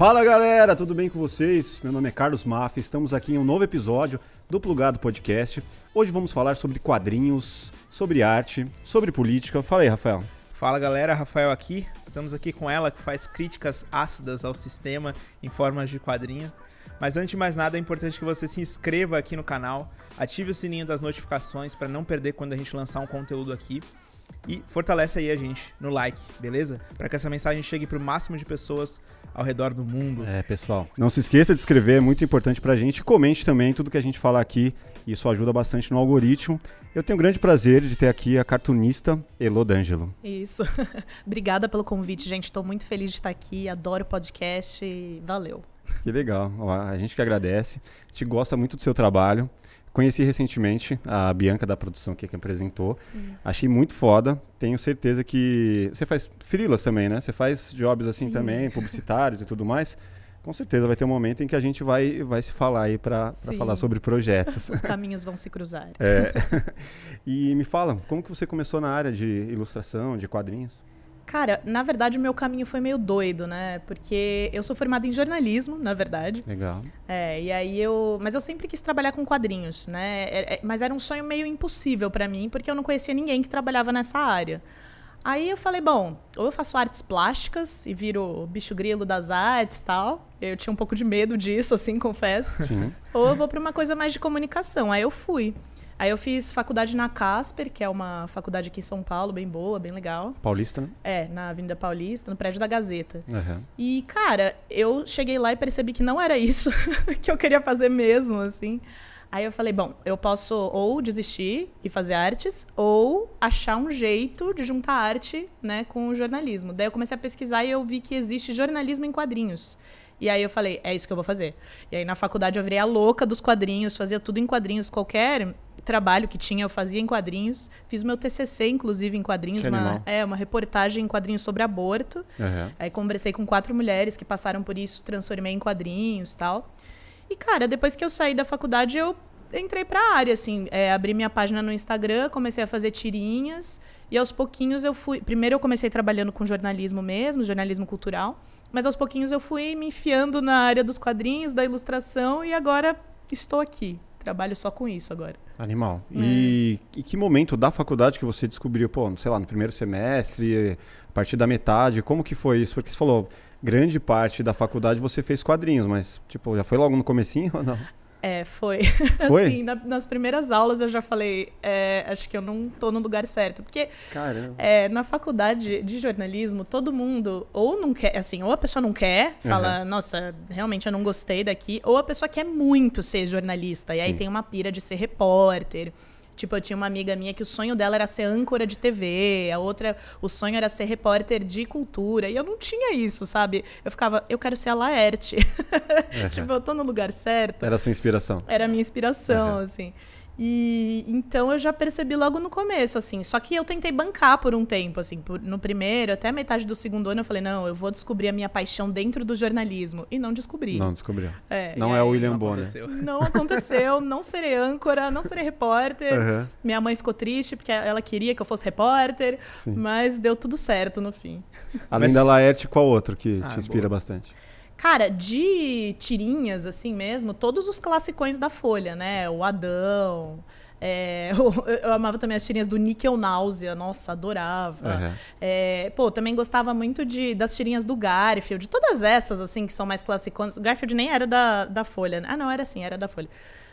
Fala galera, tudo bem com vocês? Meu nome é Carlos Maffa, estamos aqui em um novo episódio do Plugado Podcast. Hoje vamos falar sobre quadrinhos, sobre arte, sobre política. Fala aí, Rafael. Fala galera, Rafael aqui. Estamos aqui com ela que faz críticas ácidas ao sistema em formas de quadrinho. Mas antes de mais nada, é importante que você se inscreva aqui no canal, ative o sininho das notificações para não perder quando a gente lançar um conteúdo aqui. E fortalece aí a gente no like, beleza? Para que essa mensagem chegue para o máximo de pessoas ao redor do mundo. É, pessoal. Não se esqueça de escrever, é muito importante pra gente. Comente também tudo que a gente falar aqui, isso ajuda bastante no algoritmo. Eu tenho o grande prazer de ter aqui a cartunista Elo D'Angelo. Isso. Obrigada pelo convite, gente. Estou muito feliz de estar aqui. Adoro o podcast e valeu. Que legal. A gente que agradece. A gente gosta muito do seu trabalho. Conheci recentemente a Bianca da produção que, que apresentou. Uhum. Achei muito foda. Tenho certeza que. Você faz frilas também, né? Você faz jobs assim Sim. também, publicitários e tudo mais. Com certeza vai ter um momento em que a gente vai, vai se falar aí para falar sobre projetos. Os caminhos vão se cruzar. É. E me fala, como que você começou na área de ilustração, de quadrinhos? Cara, na verdade o meu caminho foi meio doido, né? Porque eu sou formada em jornalismo, na verdade. Legal. É, e aí eu. Mas eu sempre quis trabalhar com quadrinhos, né? É, é, mas era um sonho meio impossível para mim, porque eu não conhecia ninguém que trabalhava nessa área. Aí eu falei, bom, ou eu faço artes plásticas e viro bicho grilo das artes e tal. Eu tinha um pouco de medo disso, assim, confesso. Sim. Ou eu vou para uma coisa mais de comunicação. Aí eu fui. Aí eu fiz faculdade na Casper, que é uma faculdade aqui em São Paulo, bem boa, bem legal. Paulista, né? É, na Avenida Paulista, no prédio da Gazeta. Uhum. E, cara, eu cheguei lá e percebi que não era isso que eu queria fazer mesmo, assim. Aí eu falei, bom, eu posso ou desistir e fazer artes, ou achar um jeito de juntar arte, né, com o jornalismo. Daí eu comecei a pesquisar e eu vi que existe jornalismo em quadrinhos. E aí eu falei, é isso que eu vou fazer. E aí na faculdade eu virei a louca dos quadrinhos, fazia tudo em quadrinhos, qualquer trabalho que tinha, eu fazia em quadrinhos. Fiz meu TCC, inclusive, em quadrinhos. Uma, é, uma reportagem em quadrinhos sobre aborto. Uhum. Aí conversei com quatro mulheres que passaram por isso, transformei em quadrinhos tal. E, cara, depois que eu saí da faculdade, eu entrei pra área, assim. É, abri minha página no Instagram, comecei a fazer tirinhas. E aos pouquinhos eu fui... Primeiro eu comecei trabalhando com jornalismo mesmo, jornalismo cultural. Mas aos pouquinhos eu fui me enfiando na área dos quadrinhos, da ilustração. E agora estou aqui, Trabalho só com isso agora. Animal. É. E, e, que momento da faculdade que você descobriu, pô, sei lá, no primeiro semestre, a partir da metade, como que foi isso? Porque você falou, grande parte da faculdade você fez quadrinhos, mas, tipo, já foi logo no comecinho ou não? É, foi. foi? assim, na, nas primeiras aulas eu já falei, é, acho que eu não tô no lugar certo. Porque é, na faculdade de jornalismo, todo mundo ou não quer, assim, ou a pessoa não quer, fala, uhum. nossa, realmente eu não gostei daqui, ou a pessoa quer muito ser jornalista. E Sim. aí tem uma pira de ser repórter. Tipo, eu tinha uma amiga minha que o sonho dela era ser âncora de TV, a outra, o sonho era ser repórter de cultura. E eu não tinha isso, sabe? Eu ficava, eu quero ser a Laerte. Uhum. tipo, eu tô no lugar certo. Era a sua inspiração. Era a minha inspiração, uhum. assim. E então eu já percebi logo no começo, assim. Só que eu tentei bancar por um tempo, assim. Por, no primeiro, até a metade do segundo ano, eu falei, não, eu vou descobrir a minha paixão dentro do jornalismo. E não descobri. Não descobriu. É, não é o William Bonner. Não aconteceu, não serei âncora, não serei repórter. Uhum. Minha mãe ficou triste porque ela queria que eu fosse repórter, Sim. mas deu tudo certo no fim. Além mas... da Laerte, qual outro que ah, te inspira boa. bastante? Cara, de tirinhas, assim mesmo, todos os classicões da Folha, né? O Adão. É, eu, amava também as tirinhas do Nickel Náusea, nossa, adorava. Uhum. É, pô, também gostava muito de, das tirinhas do Garfield, todas essas, assim, que são mais classiconas. O Garfield nem era da, da Folha, né? Ah, não, era assim, era da Folha.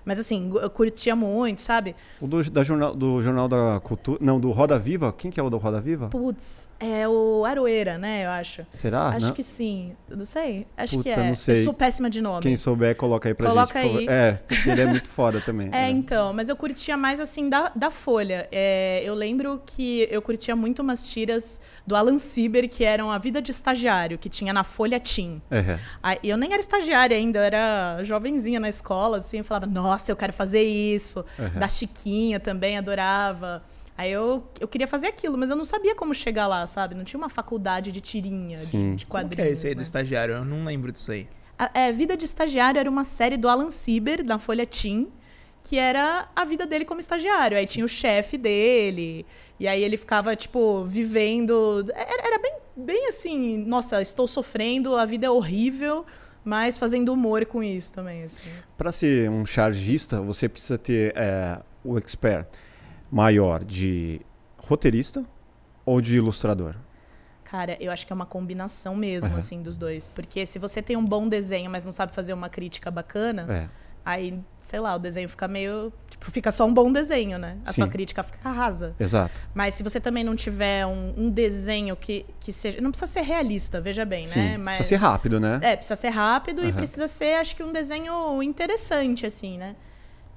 Mas assim, eu curtia muito, sabe? O do, da jornal, do Jornal da Cultura. Não, do Roda Viva? Quem que é o do Roda Viva? Putz, é o Aroeira, né? Eu acho. Será? Acho não? que sim. Não sei. Acho Puta, que é. Não sei. Eu sou péssima de nome. Quem souber, coloca aí pra coloca gente. Coloca aí. É, porque ele é muito foda também. É, é, então. Mas eu curtia mais assim da, da Folha. É, eu lembro que eu curtia muito umas tiras do Alan Sieber, que eram A Vida de Estagiário, que tinha na Folha Team. Uhum. Aí, eu nem era estagiária ainda, eu era jovenzinha na escola, assim. Eu falava, nossa, eu quero fazer isso isso. Uhum. Da Chiquinha também, adorava. Aí eu, eu queria fazer aquilo, mas eu não sabia como chegar lá, sabe? Não tinha uma faculdade de tirinha, de, de, quadrinhos. Como que é esse aí né? do estagiário? Eu não lembro disso aí. A, é, Vida de Estagiário era uma série do Alan Sieber, da Folha Team, que era a vida dele como estagiário. Aí tinha o chefe dele, e aí ele ficava, tipo, vivendo. Era, era bem bem assim, nossa, estou sofrendo, a vida é horrível, mas fazendo humor com isso também. Assim. Para ser um chargista, você precisa ter é, o expert maior de roteirista ou de ilustrador? Cara, eu acho que é uma combinação mesmo, uhum. assim, dos dois. Porque se você tem um bom desenho, mas não sabe fazer uma crítica bacana, é. Aí, sei lá, o desenho fica meio. Tipo, fica só um bom desenho, né? A Sim. sua crítica fica rasa. Exato. Mas se você também não tiver um, um, desenho que, que seja. Não precisa ser realista, veja bem, Sim. né? Mas, precisa ser rápido, né? É, precisa ser rápido uhum. e precisa ser, acho que, um desenho interessante, assim, né?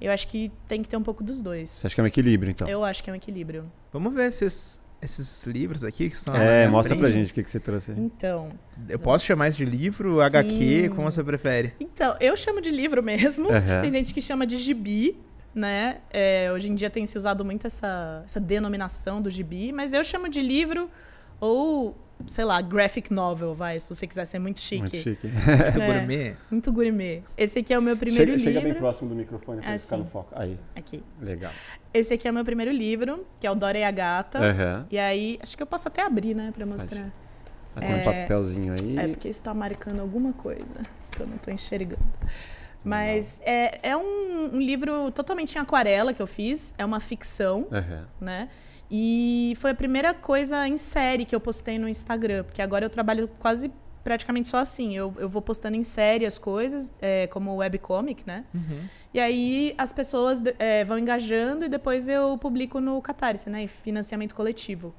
Eu acho que tem que ter um pouco dos dois. Você acha que é um equilíbrio, então? Eu acho que é um equilíbrio. Vamos ver esses, esses livros aqui que são. É, mostra pra gente o que, que você trouxe. Então. Eu posso chamar isso de livro, sim. HQ, como você prefere? Então, eu chamo de livro mesmo. Uhum. Tem gente que chama de gibi, né? É, hoje em dia tem se usado muito essa, essa denominação do gibi, mas eu chamo de livro ou sei lá, graphic novel, vai, se você quiser ser muito chique. Muito chique. muito é, gourmet. Muito gourmet. Esse aqui é o meu primeiro chega, livro. Chega bem próximo do microfone para assim. ficar no foco. Aí. Aqui. Legal. Esse aqui é o meu primeiro livro, que é o Dora e a Gata. Uhum. E aí, acho que eu posso até abrir, né, para mostrar. Ah, tem é, um papelzinho aí. É porque está marcando alguma coisa que eu não estou enxergando. Mas é, é um, um, livro totalmente em aquarela que eu fiz. É uma ficção, uhum. né? E foi a primeira coisa em série que eu postei no Instagram, porque agora eu trabalho quase praticamente só assim. Eu, eu vou postando em série as coisas, é, como webcomic, né? Uhum. E aí as pessoas é, vão engajando e depois eu publico no Catarse, né? Em financiamento coletivo.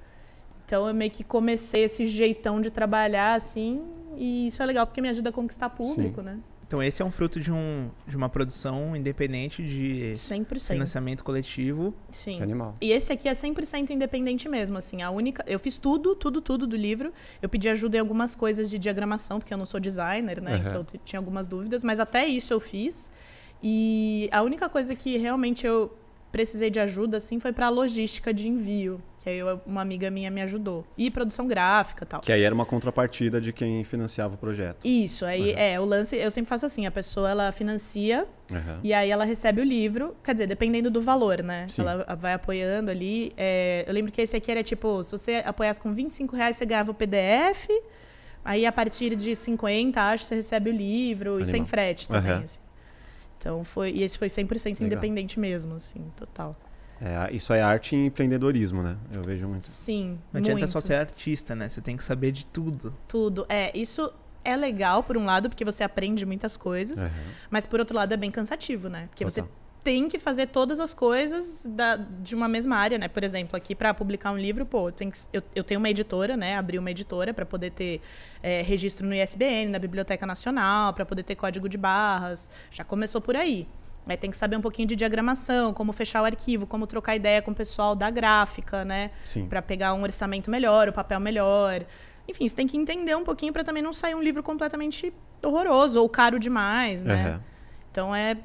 Então eu meio que comecei esse jeitão de trabalhar assim, e isso é legal porque me ajuda a conquistar público, Sim. né? Então esse é um fruto de, um, de uma produção independente de 100%. financiamento coletivo. Sim. Que animal. E esse aqui é 100% independente mesmo, assim, a única, eu fiz tudo, tudo, tudo do livro. Eu pedi ajuda em algumas coisas de diagramação, porque eu não sou designer, né? Uhum. Então eu tinha algumas dúvidas, mas até isso eu fiz. E a única coisa que realmente eu precisei de ajuda, assim, foi para a logística de envio. Que aí eu, uma amiga minha me ajudou. E produção gráfica tal. Que aí era uma contrapartida de quem financiava o projeto. Isso, aí uhum. é, o lance, eu sempre faço assim, a pessoa ela financia uhum. e aí ela recebe o livro, quer dizer, dependendo do valor, né? Sim. Ela vai apoiando ali. É, eu lembro que esse aqui era tipo, se você apoiasse com 25 reais, você ganhava o PDF. Aí a partir de 50, acho, você recebe o livro Animal. e sem frete também. Uhum. Assim. Então foi. E esse foi 100% Legal. independente mesmo, assim, total. É, isso é arte e empreendedorismo, né? Eu vejo muito. Sim. Não adianta muito. só ser artista, né? Você tem que saber de tudo. Tudo. É, isso é legal, por um lado, porque você aprende muitas coisas, uhum. mas por outro lado é bem cansativo, né? Porque Total. você tem que fazer todas as coisas da, de uma mesma área, né? Por exemplo, aqui para publicar um livro, pô, eu tenho, que, eu, eu tenho uma editora, né? Abri uma editora para poder ter é, registro no ISBN, na Biblioteca Nacional, para poder ter código de barras. Já começou por aí. Aí tem que saber um pouquinho de diagramação, como fechar o arquivo, como trocar ideia com o pessoal da gráfica, né? Para pegar um orçamento melhor, o papel melhor. Enfim, você tem que entender um pouquinho para também não sair um livro completamente horroroso ou caro demais, né? Uhum. Então é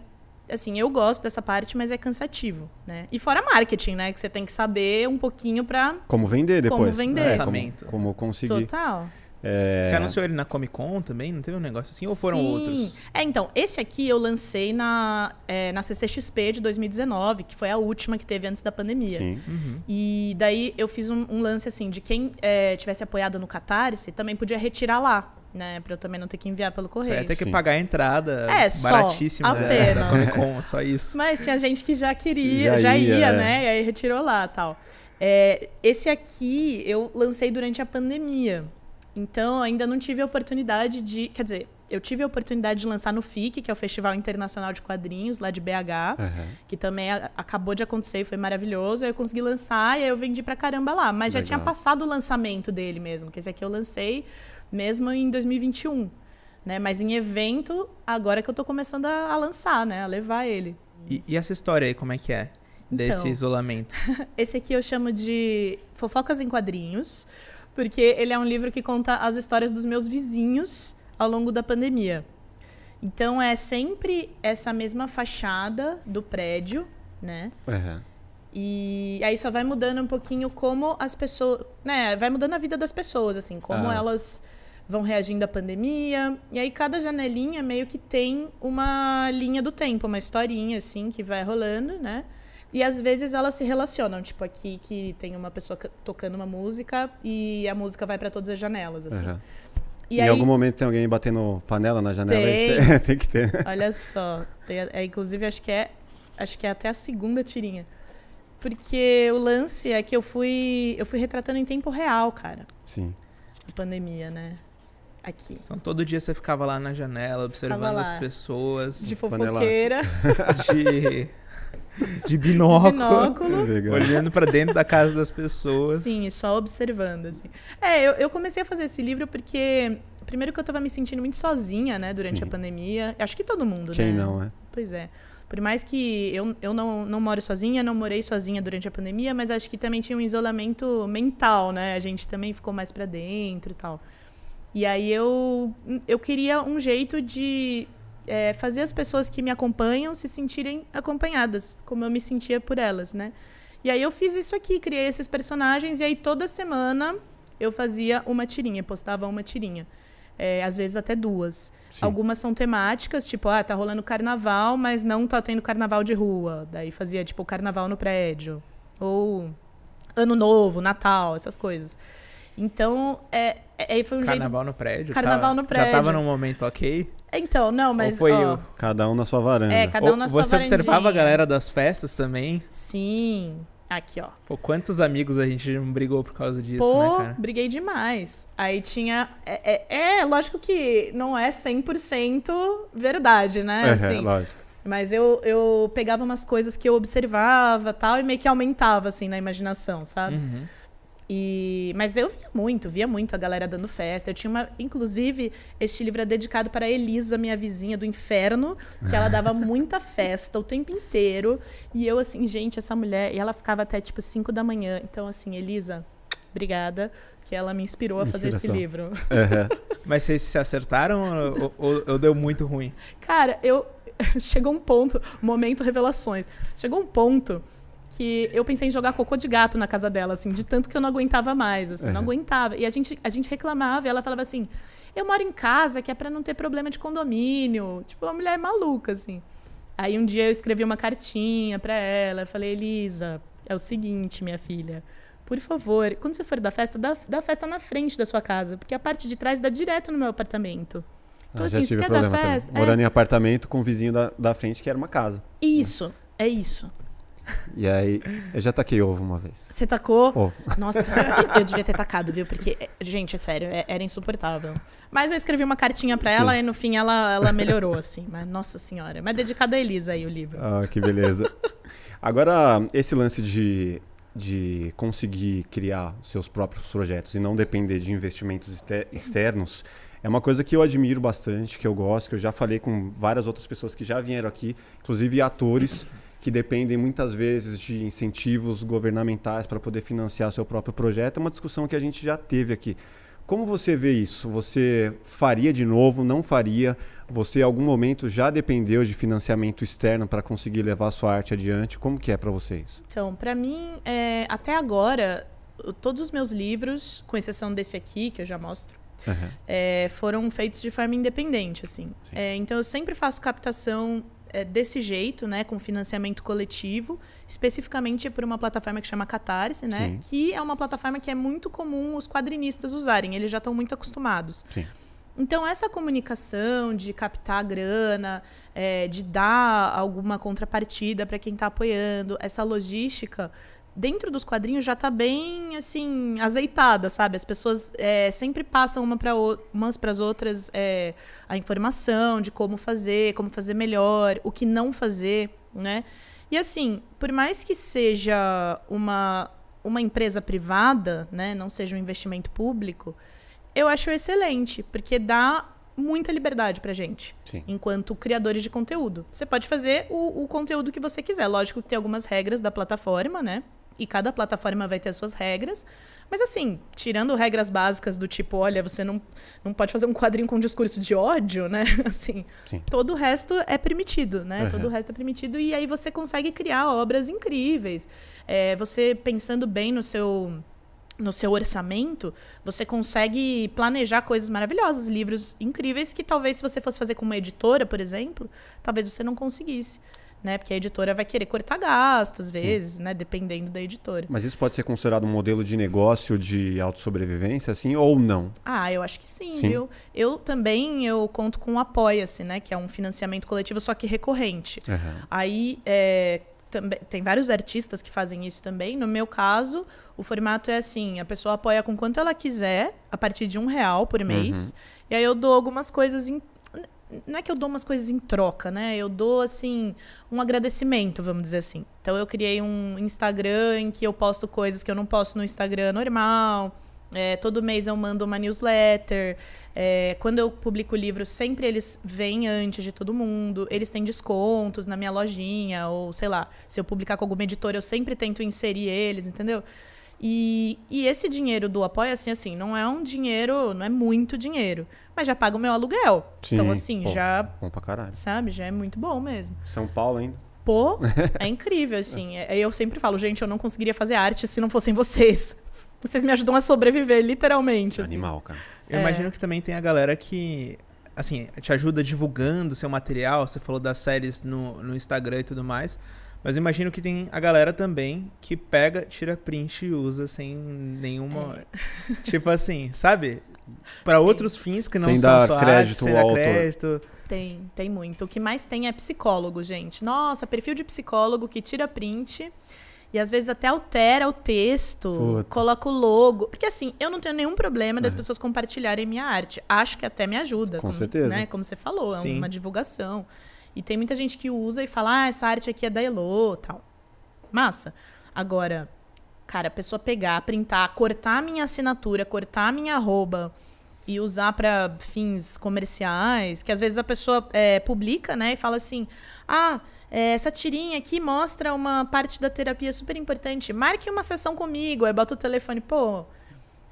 assim, eu gosto dessa parte, mas é cansativo, né? E fora marketing, né, que você tem que saber um pouquinho para como vender depois, como vender, é, como, como conseguir. Total. É... Você anunciou ele na Comic Con também? Não teve um negócio assim? Ou foram Sim. outros? É, então, esse aqui eu lancei na, é, na CCXP de 2019, que foi a última que teve antes da pandemia. Sim. Uhum. E daí eu fiz um, um lance assim, de quem é, tivesse apoiado no Catarse, também podia retirar lá. Né, pra eu também não ter que enviar pelo correio. Você ia ter que Sim. pagar a entrada é, baratíssima só, apenas. da Comic Con, só isso. Mas tinha gente que já queria, já, já ia, ia, né? E aí retirou lá tal. É, esse aqui eu lancei durante a pandemia. Então, ainda não tive a oportunidade de. Quer dizer, eu tive a oportunidade de lançar no FIC, que é o Festival Internacional de Quadrinhos, lá de BH, uhum. que também a, acabou de acontecer e foi maravilhoso. Aí eu consegui lançar e aí eu vendi pra caramba lá. Mas Legal. já tinha passado o lançamento dele mesmo, que esse aqui eu lancei mesmo em 2021. Né? Mas em evento, agora que eu tô começando a, a lançar, né? A levar ele. E, e, essa história aí, como é que é? Desse então, isolamento. esse aqui eu chamo de Fofocas em Quadrinhos porque ele é um livro que conta as histórias dos meus vizinhos ao longo da pandemia. Então é sempre essa mesma fachada do prédio, né? Uhum. E aí só vai mudando um pouquinho como as pessoas, né, vai mudando a vida das pessoas assim, como ah. elas vão reagindo à pandemia. E aí cada janelinha meio que tem uma linha do tempo, uma historinha assim que vai rolando, né? E às vezes elas se relacionam, tipo aqui que tem uma pessoa tocando uma música e a música vai para todas as janelas, assim. Uhum. E em aí, algum momento tem alguém batendo panela na janela? Tem, tem que ter. Olha só, tem, é, inclusive acho que é acho que é até a segunda tirinha. Porque o lance é que eu fui eu fui retratando em tempo real, cara. Sim. A pandemia, né? Aqui. Então todo dia você ficava lá na janela observando as pessoas. De fofoqueira. De de binóculo, de binóculo. olhando para dentro da casa das pessoas. Sim, só observando, assim. É, eu, eu comecei a fazer esse livro porque, primeiro que eu estava me sentindo muito sozinha, né, durante Sim. a pandemia. Acho que todo mundo, Quem né? Quem não, é? Pois é. Por mais que eu, eu não, não moro sozinha, não morei sozinha durante a pandemia, mas acho que também tinha um isolamento mental, né? A gente também ficou mais para dentro e tal. E aí eu, eu queria um jeito de é, fazer as pessoas que me acompanham se sentirem acompanhadas, como eu me sentia por elas, né? E aí eu fiz isso aqui, criei esses personagens e aí toda semana eu fazia uma tirinha, postava uma tirinha. É, às vezes até duas. Sim. Algumas são temáticas, tipo, ah, tá rolando carnaval, mas não tá tendo carnaval de rua. Daí fazia, tipo, carnaval no prédio. Ou ano novo, Natal, essas coisas. Então, é, é, aí foi um Carnaval jeito... no prédio? Carnaval tá, no prédio. Já tava num momento ok? Então, não, mas. Ou foi ó, o... Cada um na sua varanda. É, cada um na sua Você observava a galera das festas também? Sim. Aqui, ó. Pô, quantos amigos a gente não brigou por causa disso, Pô, né, cara? briguei demais. Aí tinha... É, é, é lógico que não é 100% verdade, né? É, assim, lógico. Mas eu, eu pegava umas coisas que eu observava tal, e meio que aumentava, assim, na imaginação, sabe? Uhum. E, mas eu via muito, via muito a galera dando festa. Eu tinha uma. Inclusive, este livro é dedicado para a Elisa, minha vizinha do inferno, que ela dava muita festa o tempo inteiro. E eu, assim, gente, essa mulher. E ela ficava até tipo 5 da manhã. Então, assim, Elisa, obrigada, que ela me inspirou a fazer esse livro. Uhum. mas vocês se acertaram ou, ou, ou deu muito ruim? Cara, eu. Chegou um ponto, momento revelações. Chegou um ponto que eu pensei em jogar cocô de gato na casa dela, assim, de tanto que eu não aguentava mais, assim, uhum. não aguentava. E a gente, a gente reclamava, e ela falava assim: eu moro em casa que é para não ter problema de condomínio. Tipo, uma mulher maluca, assim. Aí um dia eu escrevi uma cartinha para ela, eu falei: Elisa, é o seguinte, minha filha. Por favor, quando você for da festa, dá, dá festa na frente da sua casa, porque a parte de trás dá direto no meu apartamento. Então, ah, assim, se quer dar festa. É... Morando em apartamento com o vizinho da, da frente, que era uma casa. Isso, é isso. E aí, eu já taquei ovo uma vez. Você tacou? Ovo. Nossa, eu devia ter tacado, viu? Porque, gente, é sério, é, era insuportável. Mas eu escrevi uma cartinha pra ela Sim. e no fim ela, ela melhorou, assim. Mas, nossa senhora. Mas dedicado a Elisa aí o livro. Ah, que beleza. Agora, esse lance de, de conseguir criar seus próprios projetos e não depender de investimentos externos é uma coisa que eu admiro bastante, que eu gosto, que eu já falei com várias outras pessoas que já vieram aqui, inclusive atores que dependem muitas vezes de incentivos governamentais para poder financiar seu próprio projeto. É uma discussão que a gente já teve aqui. Como você vê isso? Você faria de novo? Não faria? Você, em algum momento, já dependeu de financiamento externo para conseguir levar sua arte adiante? Como que é para vocês? Então, para mim, é, até agora, todos os meus livros, com exceção desse aqui, que eu já mostro, uhum. é, foram feitos de forma independente, assim. É, então, eu sempre faço captação é, desse jeito, né, com financiamento coletivo, especificamente por uma plataforma que chama Catarse, né, Sim. que é uma plataforma que é muito comum os quadrinistas usarem, eles já estão muito acostumados. Sim. Então, essa comunicação de captar grana, é, de dar alguma contrapartida para quem está apoiando, essa logística, dentro dos quadrinhos já está bem assim azeitada, sabe? As pessoas é, sempre passam uma para umas para as outras é, a informação de como fazer, como fazer melhor, o que não fazer, né? E assim, por mais que seja uma uma empresa privada, né, não seja um investimento público, eu acho excelente, porque dá muita liberdade pra gente, Sim. enquanto criadores de conteúdo. Você pode fazer o, o conteúdo que você quiser. Lógico que tem algumas regras da plataforma, né? E cada plataforma vai ter as suas regras. Mas assim, tirando regras básicas do tipo, olha, você não, não pode fazer um quadrinho com um discurso de ódio, né? Assim, Sim. todo o resto é permitido, né? Uhum. Todo o resto é permitido e aí você consegue criar obras incríveis. É, você pensando bem no seu no seu orçamento, você consegue planejar coisas maravilhosas, livros incríveis que talvez se você fosse fazer com uma editora, por exemplo, talvez você não conseguisse. Né? Porque a editora vai querer cortar gastos, às vezes, Sim. né? Dependendo da editora. Mas isso pode ser considerado um modelo de negócio de autossobrevivência, assim, ou não? Ah, eu acho que sim, sim. viu? Eu também eu conto com o Apoia-se, né? Que é um financiamento coletivo, só que recorrente. Uhum. Aí é, também, tem vários artistas que fazem isso também. No meu caso, o formato é assim: a pessoa apoia com quanto ela quiser, a partir de um real por mês. Uhum. E aí eu dou algumas coisas em, não é que eu dou umas coisas em troca, né? Eu dou, assim, um agradecimento, vamos dizer assim. Então, eu criei um Instagram em que eu posto coisas que eu não posto no Instagram normal. É, todo mês eu mando uma newsletter. É, quando eu publico o livro, sempre eles vêm antes de todo mundo. Eles têm descontos na minha lojinha, ou sei lá, se eu publicar com alguma editora, eu sempre tento inserir eles, entendeu? E, e esse dinheiro do apoio, assim, assim, não é um dinheiro, não é muito dinheiro, mas já paga o meu aluguel. Sim, então, assim, pô, já. Bom pra caralho. Sabe? Já é muito bom mesmo. São Paulo ainda. Pô, é incrível, assim. É, eu sempre falo, gente, eu não conseguiria fazer arte se não fossem vocês. Vocês me ajudam a sobreviver, literalmente. Assim. Animal, cara. Eu é. imagino que também tem a galera que, assim, te ajuda divulgando seu material. Você falou das séries no, no Instagram e tudo mais. Mas imagino que tem a galera também que pega, tira print e usa sem nenhuma. É. Tipo assim, sabe? Para outros fins que não sem são dar só crédito arte, sem dar crédito. Tem, tem muito. O que mais tem é psicólogo, gente. Nossa, perfil de psicólogo que tira print e às vezes até altera o texto, Puta. coloca o logo. Porque assim, eu não tenho nenhum problema das é. pessoas compartilharem minha arte. Acho que até me ajuda. Com como, certeza. Né? Como você falou, é Sim. uma divulgação. E tem muita gente que usa e fala, ah, essa arte aqui é da Elo, tal. Massa. Agora, cara, a pessoa pegar, printar, cortar minha assinatura, cortar minha arroba e usar para fins comerciais, que às vezes a pessoa é, publica, né, e fala assim, ah, é, essa tirinha aqui mostra uma parte da terapia super importante, marque uma sessão comigo, aí bota o telefone, pô,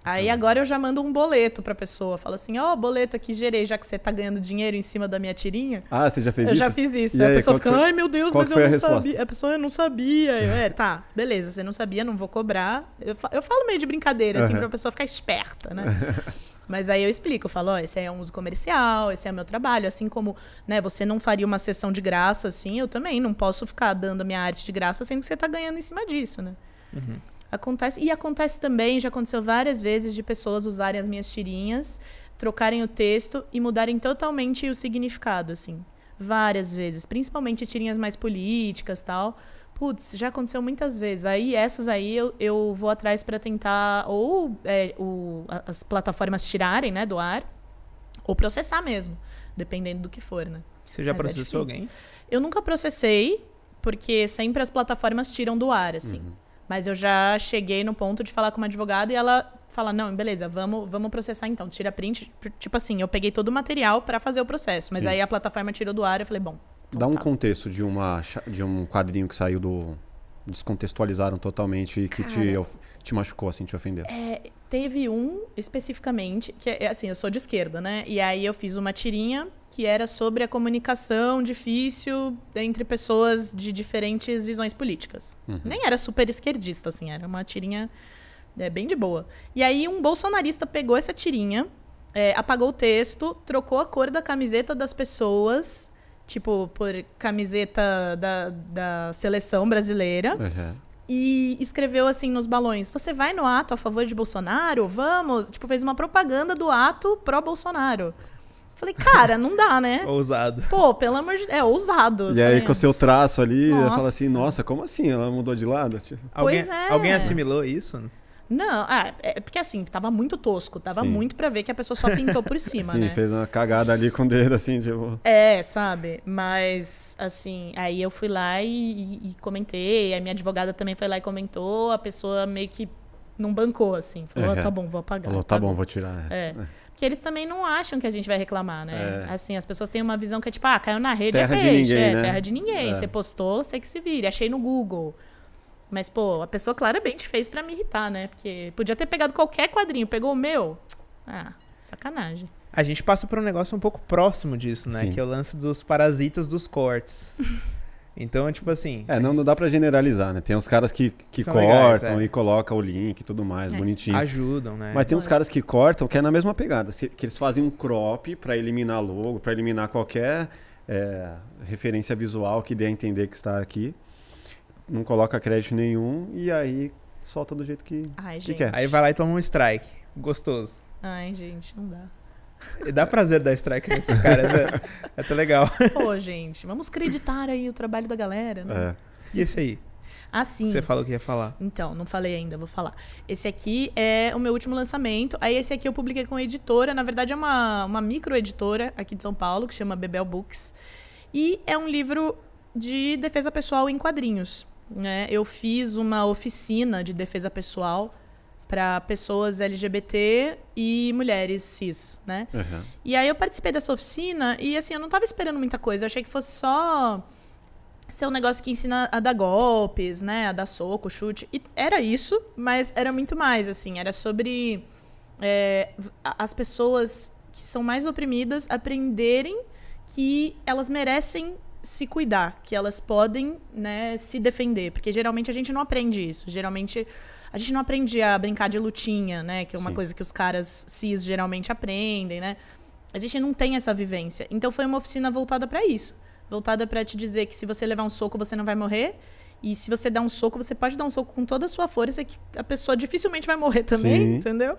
Aí agora eu já mando um boleto pra pessoa. Falo assim, ó, oh, boleto aqui, gerei, já que você tá ganhando dinheiro em cima da minha tirinha. Ah, você já fez eu isso? Eu já fiz isso. Aí, a pessoa fica, foi, ai meu Deus, mas eu não sabia. A pessoa, eu não sabia. Eu, é, tá, beleza, você não sabia, não vou cobrar. Eu, eu falo meio de brincadeira, assim, uhum. pra pessoa ficar esperta, né? Mas aí eu explico, eu falo, ó, esse aí é um uso comercial, esse é o meu trabalho. Assim como, né, você não faria uma sessão de graça, assim, eu também não posso ficar dando minha arte de graça sendo que você tá ganhando em cima disso, né? Uhum. Acontece, e acontece também, já aconteceu várias vezes de pessoas usarem as minhas tirinhas, trocarem o texto e mudarem totalmente o significado, assim. Várias vezes, principalmente tirinhas mais políticas, tal. Putz, já aconteceu muitas vezes. Aí essas aí eu, eu vou atrás para tentar ou é, o, as plataformas tirarem, né, do ar, ou processar mesmo, dependendo do que for, né? Você já Mas é processou é alguém? Eu nunca processei, porque sempre as plataformas tiram do ar, assim. Uhum. Mas eu já cheguei no ponto de falar com uma advogada e ela fala: não, beleza, vamos, vamos processar então. Tira print. Tipo assim, eu peguei todo o material para fazer o processo. Mas Sim. aí a plataforma tirou do ar e eu falei: bom. Então Dá um tá. contexto de, uma, de um quadrinho que saiu do. Descontextualizaram totalmente e que Cara, te, te machucou, assim, te ofendeu. É, teve um especificamente, que é assim, eu sou de esquerda, né? E aí eu fiz uma tirinha que era sobre a comunicação difícil entre pessoas de diferentes visões políticas. Uhum. Nem era super esquerdista, assim, era uma tirinha é, bem de boa. E aí um bolsonarista pegou essa tirinha, é, apagou o texto, trocou a cor da camiseta das pessoas, tipo, por camiseta da, da seleção brasileira. Uhum e escreveu assim nos balões: Você vai no ato a favor de Bolsonaro? Vamos. Tipo, fez uma propaganda do ato pró-Bolsonaro. Falei, cara, não dá, né? ousado. Pô, pelo amor de Deus. É, ousado. E aí, com o seu traço ali, fala assim: Nossa, como assim? Ela mudou de lado? Tipo... Pois alguém, é. Alguém assimilou isso? Não, ah, é porque assim, tava muito tosco. Tava Sim. muito pra ver que a pessoa só pintou por cima, Sim, né? fez uma cagada ali com o dedo, assim, tipo... É, sabe? Mas, assim, aí eu fui lá e, e, e comentei. A minha advogada também foi lá e comentou. A pessoa meio que não bancou, assim. Falou, é, oh, tá bom, vou apagar. Falou, tá, tá bom, bom, vou tirar. É. é. Porque eles também não acham que a gente vai reclamar, né? É. Assim, as pessoas têm uma visão que é tipo, ah, caiu na rede, terra é peixe. De ninguém, é, né? terra de ninguém. É. Você postou, você que se vire. Achei no Google. Mas, pô, a pessoa claramente fez para me irritar, né? Porque podia ter pegado qualquer quadrinho, pegou o meu. Ah, sacanagem. A gente passa por um negócio um pouco próximo disso, né? Sim. Que é o lance dos parasitas dos cortes. Então, tipo assim. É, não, não dá pra generalizar, né? Tem uns caras que, que cortam legais, é. e colocam o link e tudo mais, é, bonitinho. Ajudam, né? Mas tem uns caras que cortam que é na mesma pegada. Que eles fazem um crop pra eliminar logo, pra eliminar qualquer é, referência visual que dê a entender que está aqui. Não coloca crédito nenhum e aí solta do jeito que, Ai, que gente. quer. Aí vai lá e toma um strike. Gostoso. Ai, gente, não dá. E dá prazer dar strike nesses caras. É, é até legal. Pô, gente, vamos acreditar aí o trabalho da galera, né? É. E esse aí? Assim. Você falou que ia falar. Então, não falei ainda, vou falar. Esse aqui é o meu último lançamento. Aí esse aqui eu publiquei com a editora. Na verdade, é uma, uma microeditora aqui de São Paulo, que chama Bebel Books. E é um livro de defesa pessoal em quadrinhos. Né? Eu fiz uma oficina de defesa pessoal para pessoas LGBT e mulheres cis, né? Uhum. E aí eu participei dessa oficina e assim, eu não tava esperando muita coisa. Eu achei que fosse só ser um negócio que ensina a dar golpes, né? A dar soco, chute. E era isso, mas era muito mais, assim. Era sobre é, as pessoas que são mais oprimidas aprenderem que elas merecem se cuidar, que elas podem, né, se defender. Porque geralmente a gente não aprende isso. Geralmente a gente não aprende a brincar de lutinha, né? Que é uma Sim. coisa que os caras cis geralmente aprendem, né? A gente não tem essa vivência. Então foi uma oficina voltada para isso. Voltada para te dizer que se você levar um soco, você não vai morrer. E se você dar um soco, você pode dar um soco com toda a sua força, que a pessoa dificilmente vai morrer também, Sim. entendeu?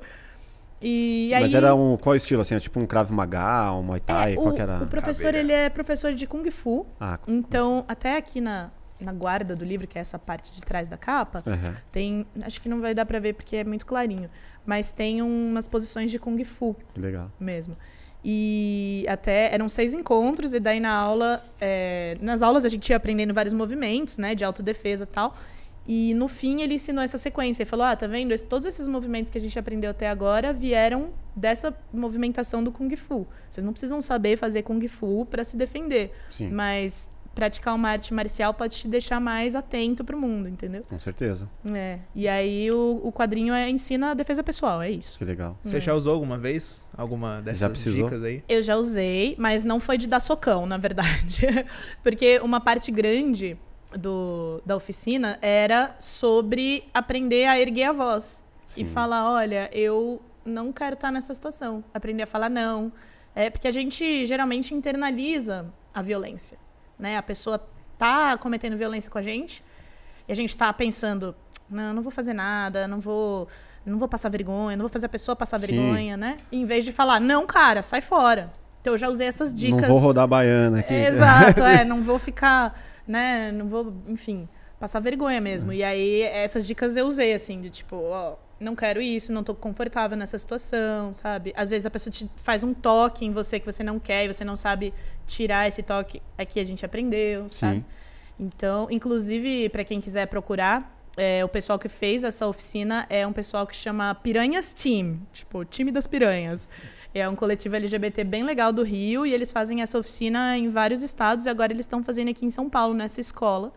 E aí Mas era um. Qual estilo? Assim? É tipo um Krav Maga, um Muay Thai? é, qual o, que era? o professor, Caveira. ele é professor de Kung Fu. Ah, Então, até aqui na, na guarda do livro, que é essa parte de trás da capa, uhum. tem. Acho que não vai dar pra ver porque é muito clarinho. Mas tem umas posições de Kung Fu que legal. mesmo. E até eram seis encontros, e daí na aula, é, nas aulas a gente ia aprendendo vários movimentos, né, de autodefesa e tal. E no fim ele ensinou essa sequência. Ele falou: Ah, tá vendo? Todos esses movimentos que a gente aprendeu até agora vieram dessa movimentação do Kung Fu. Vocês não precisam saber fazer Kung Fu para se defender. Sim, Mas praticar uma arte marcial pode te deixar mais atento pro mundo, entendeu? com certeza. É. E aí o, o quadrinho é, ensina a defesa pessoal, é isso. Que legal. Você É. já usou alguma vez alguma dessas dicas aí? Eu já usei, mas não foi de dar socão, na verdade. Porque uma parte grande do, da oficina era sobre aprender a erguer a voz. Sim. E falar, olha, eu não quero estar nessa situação. Aprender a falar não. É porque a gente geralmente internaliza a violência. Né? A pessoa tá cometendo violência com a gente e a gente tá pensando, não, não vou fazer nada, não vou, não vou passar vergonha, não vou fazer a pessoa passar Sim. vergonha, né? Em vez de falar, não, cara, sai fora. Então eu já usei essas dicas. Não vou rodar baiana aqui. Exato, é, não vou ficar, né, não vou, enfim, passar vergonha É. mesmo. E aí essas dicas eu usei assim, de tipo, ó, não quero isso, não tô confortável nessa situação, sabe? Às vezes a pessoa te faz um toque em você que você não quer e você não sabe tirar esse toque aqui a gente aprendeu, sabe? Sim. Então, inclusive, para quem quiser procurar, é, o pessoal que fez essa oficina é um pessoal que chama Piranhas Team, tipo, time das piranhas. É um coletivo LGBT bem legal do Rio e eles fazem essa oficina em vários estados e agora eles estão fazendo aqui em São Paulo, nessa escola,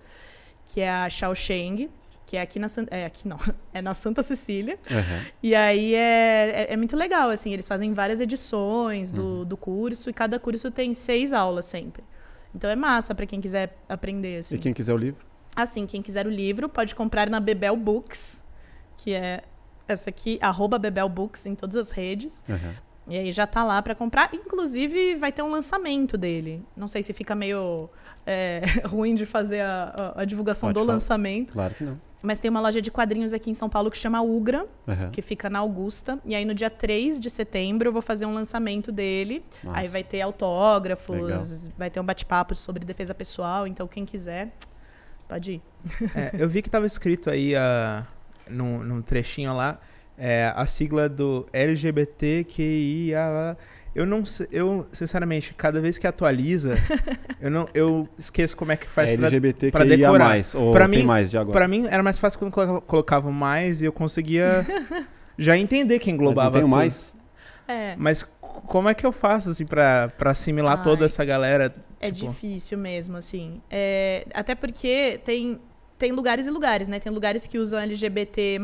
que é a Shaosheng, que é aqui na San- é aqui não, é na Santa Cecília. Uhum. E aí é, é, é muito legal, assim, eles fazem várias edições Uhum. do, do curso e cada curso tem seis aulas sempre. Então é massa para quem quiser aprender, assim. E quem quiser o livro? Assim, quem quiser o livro pode comprar na Bebel Books, que é essa aqui, arroba Bebel Books em todas as redes. Uhum. E aí já tá lá para comprar. Inclusive, vai ter um lançamento dele. Não sei se fica meio é, ruim de fazer a, a- a divulgação Pode do falar. lançamento. Claro que não. Mas tem uma loja de quadrinhos aqui em São Paulo que chama Ugra, Uhum. que fica na Augusta. E aí no dia 3 de setembro eu vou fazer um lançamento dele. Nossa. Aí vai ter autógrafos, Legal. vai ter um bate-papo sobre defesa pessoal. Então quem quiser, pode ir. É, eu vi que tava escrito aí uh, num, num trechinho lá é, a sigla do LGBTQIA. Eu não sei, eu, sinceramente, cada vez que atualiza, eu não eu esqueço como é que faz é pra, LGBT pra decorar. mais. Ou Pra tem mim- mais de agora? Pra mim era mais fácil quando colocava, colocava mais e eu conseguia já entender que Mas não englobava tenho tudo. mais. É, Mas como é que eu faço assim pra, pra assimilar Ai. toda essa galera? é tipo, difícil mesmo, assim. É, até porque tem, tem lugares e lugares, né? Tem lugares que usam LGBT+,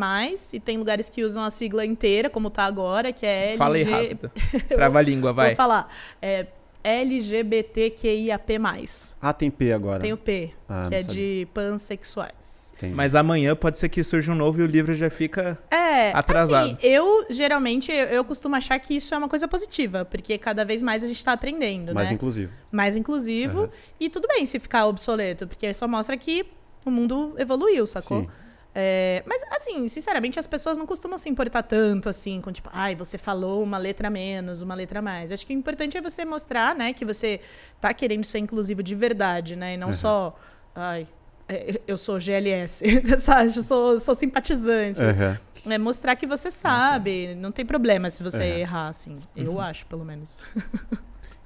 e tem lugares que usam a sigla inteira, como tá agora, que é LG... Fala aí rápido. Trava a língua, vai. Vou falar. É LGBTQIAP+. Ah, tem P agora. Tem o P, Ah, que é sabia. de pansexuais. Tem. Mas amanhã pode ser que surja um novo e o livro já fica. É, É, atrasado. Assim, eu geralmente eu, eu, costumo achar que isso é uma coisa positiva, porque cada vez mais a gente está aprendendo, mais né? inclusivo. Mais inclusivo. Uhum. E tudo bem se ficar obsoleto, porque só mostra que o mundo evoluiu, sacou? Sim. É, mas, assim, sinceramente, as pessoas não costumam se importar tanto, assim, com tipo, ai, você falou uma letra menos, uma letra mais. Acho que o importante é você mostrar, né, que você tá querendo ser inclusivo de verdade, né, e não uhum. só, ai, é, eu sou GLS, sabe? Eu sou, sou simpatizante. Uhum. É mostrar que você sabe, uhum. não tem problema se você uhum. errar, assim. Eu uhum. acho, pelo menos.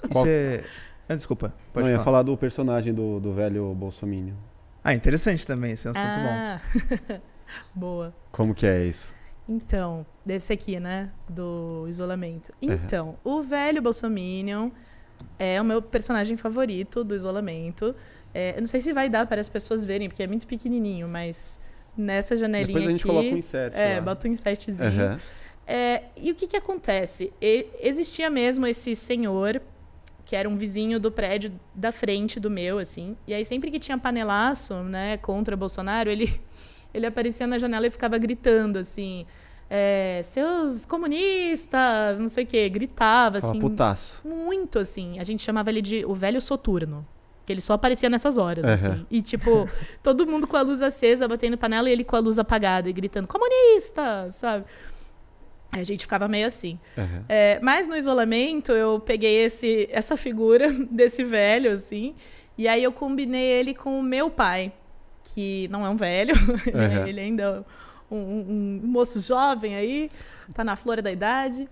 Você... Ah, desculpa, pode não, falar. ia falar do personagem do, do velho Bolsonaro. Ah, interessante também, esse é um assunto ah. bom. Boa. Como que é isso? Então, desse aqui, né? Do isolamento. Então, o velho Bolsominion é o meu personagem favorito do isolamento. É, eu não sei se vai dar para as pessoas verem, porque é muito pequenininho, mas nessa janelinha Depois a gente aqui, coloca um insert. É, lá. bota um insertzinho. Uhum. É, e o que que acontece? Ele, existia mesmo esse senhor que era um vizinho do prédio da frente do meu, assim. E aí sempre que tinha panelaço, né, contra Bolsonaro, ele ele aparecia na janela e ficava gritando assim, é, seus comunistas, não sei o quê, gritava assim. Putaço. Muito assim. A gente chamava ele de o velho soturno. Que ele só aparecia nessas horas, uhum. assim. E, tipo, todo mundo com a luz acesa, batendo panela, e ele com a luz apagada e gritando, comunista, sabe? A gente ficava meio assim. Uhum. É, mas no isolamento, eu peguei esse, essa figura desse velho, assim, e aí eu combinei ele com o meu pai, que não é um velho, uhum. ele ainda é um, um, um, moço jovem aí, tá na flor da idade.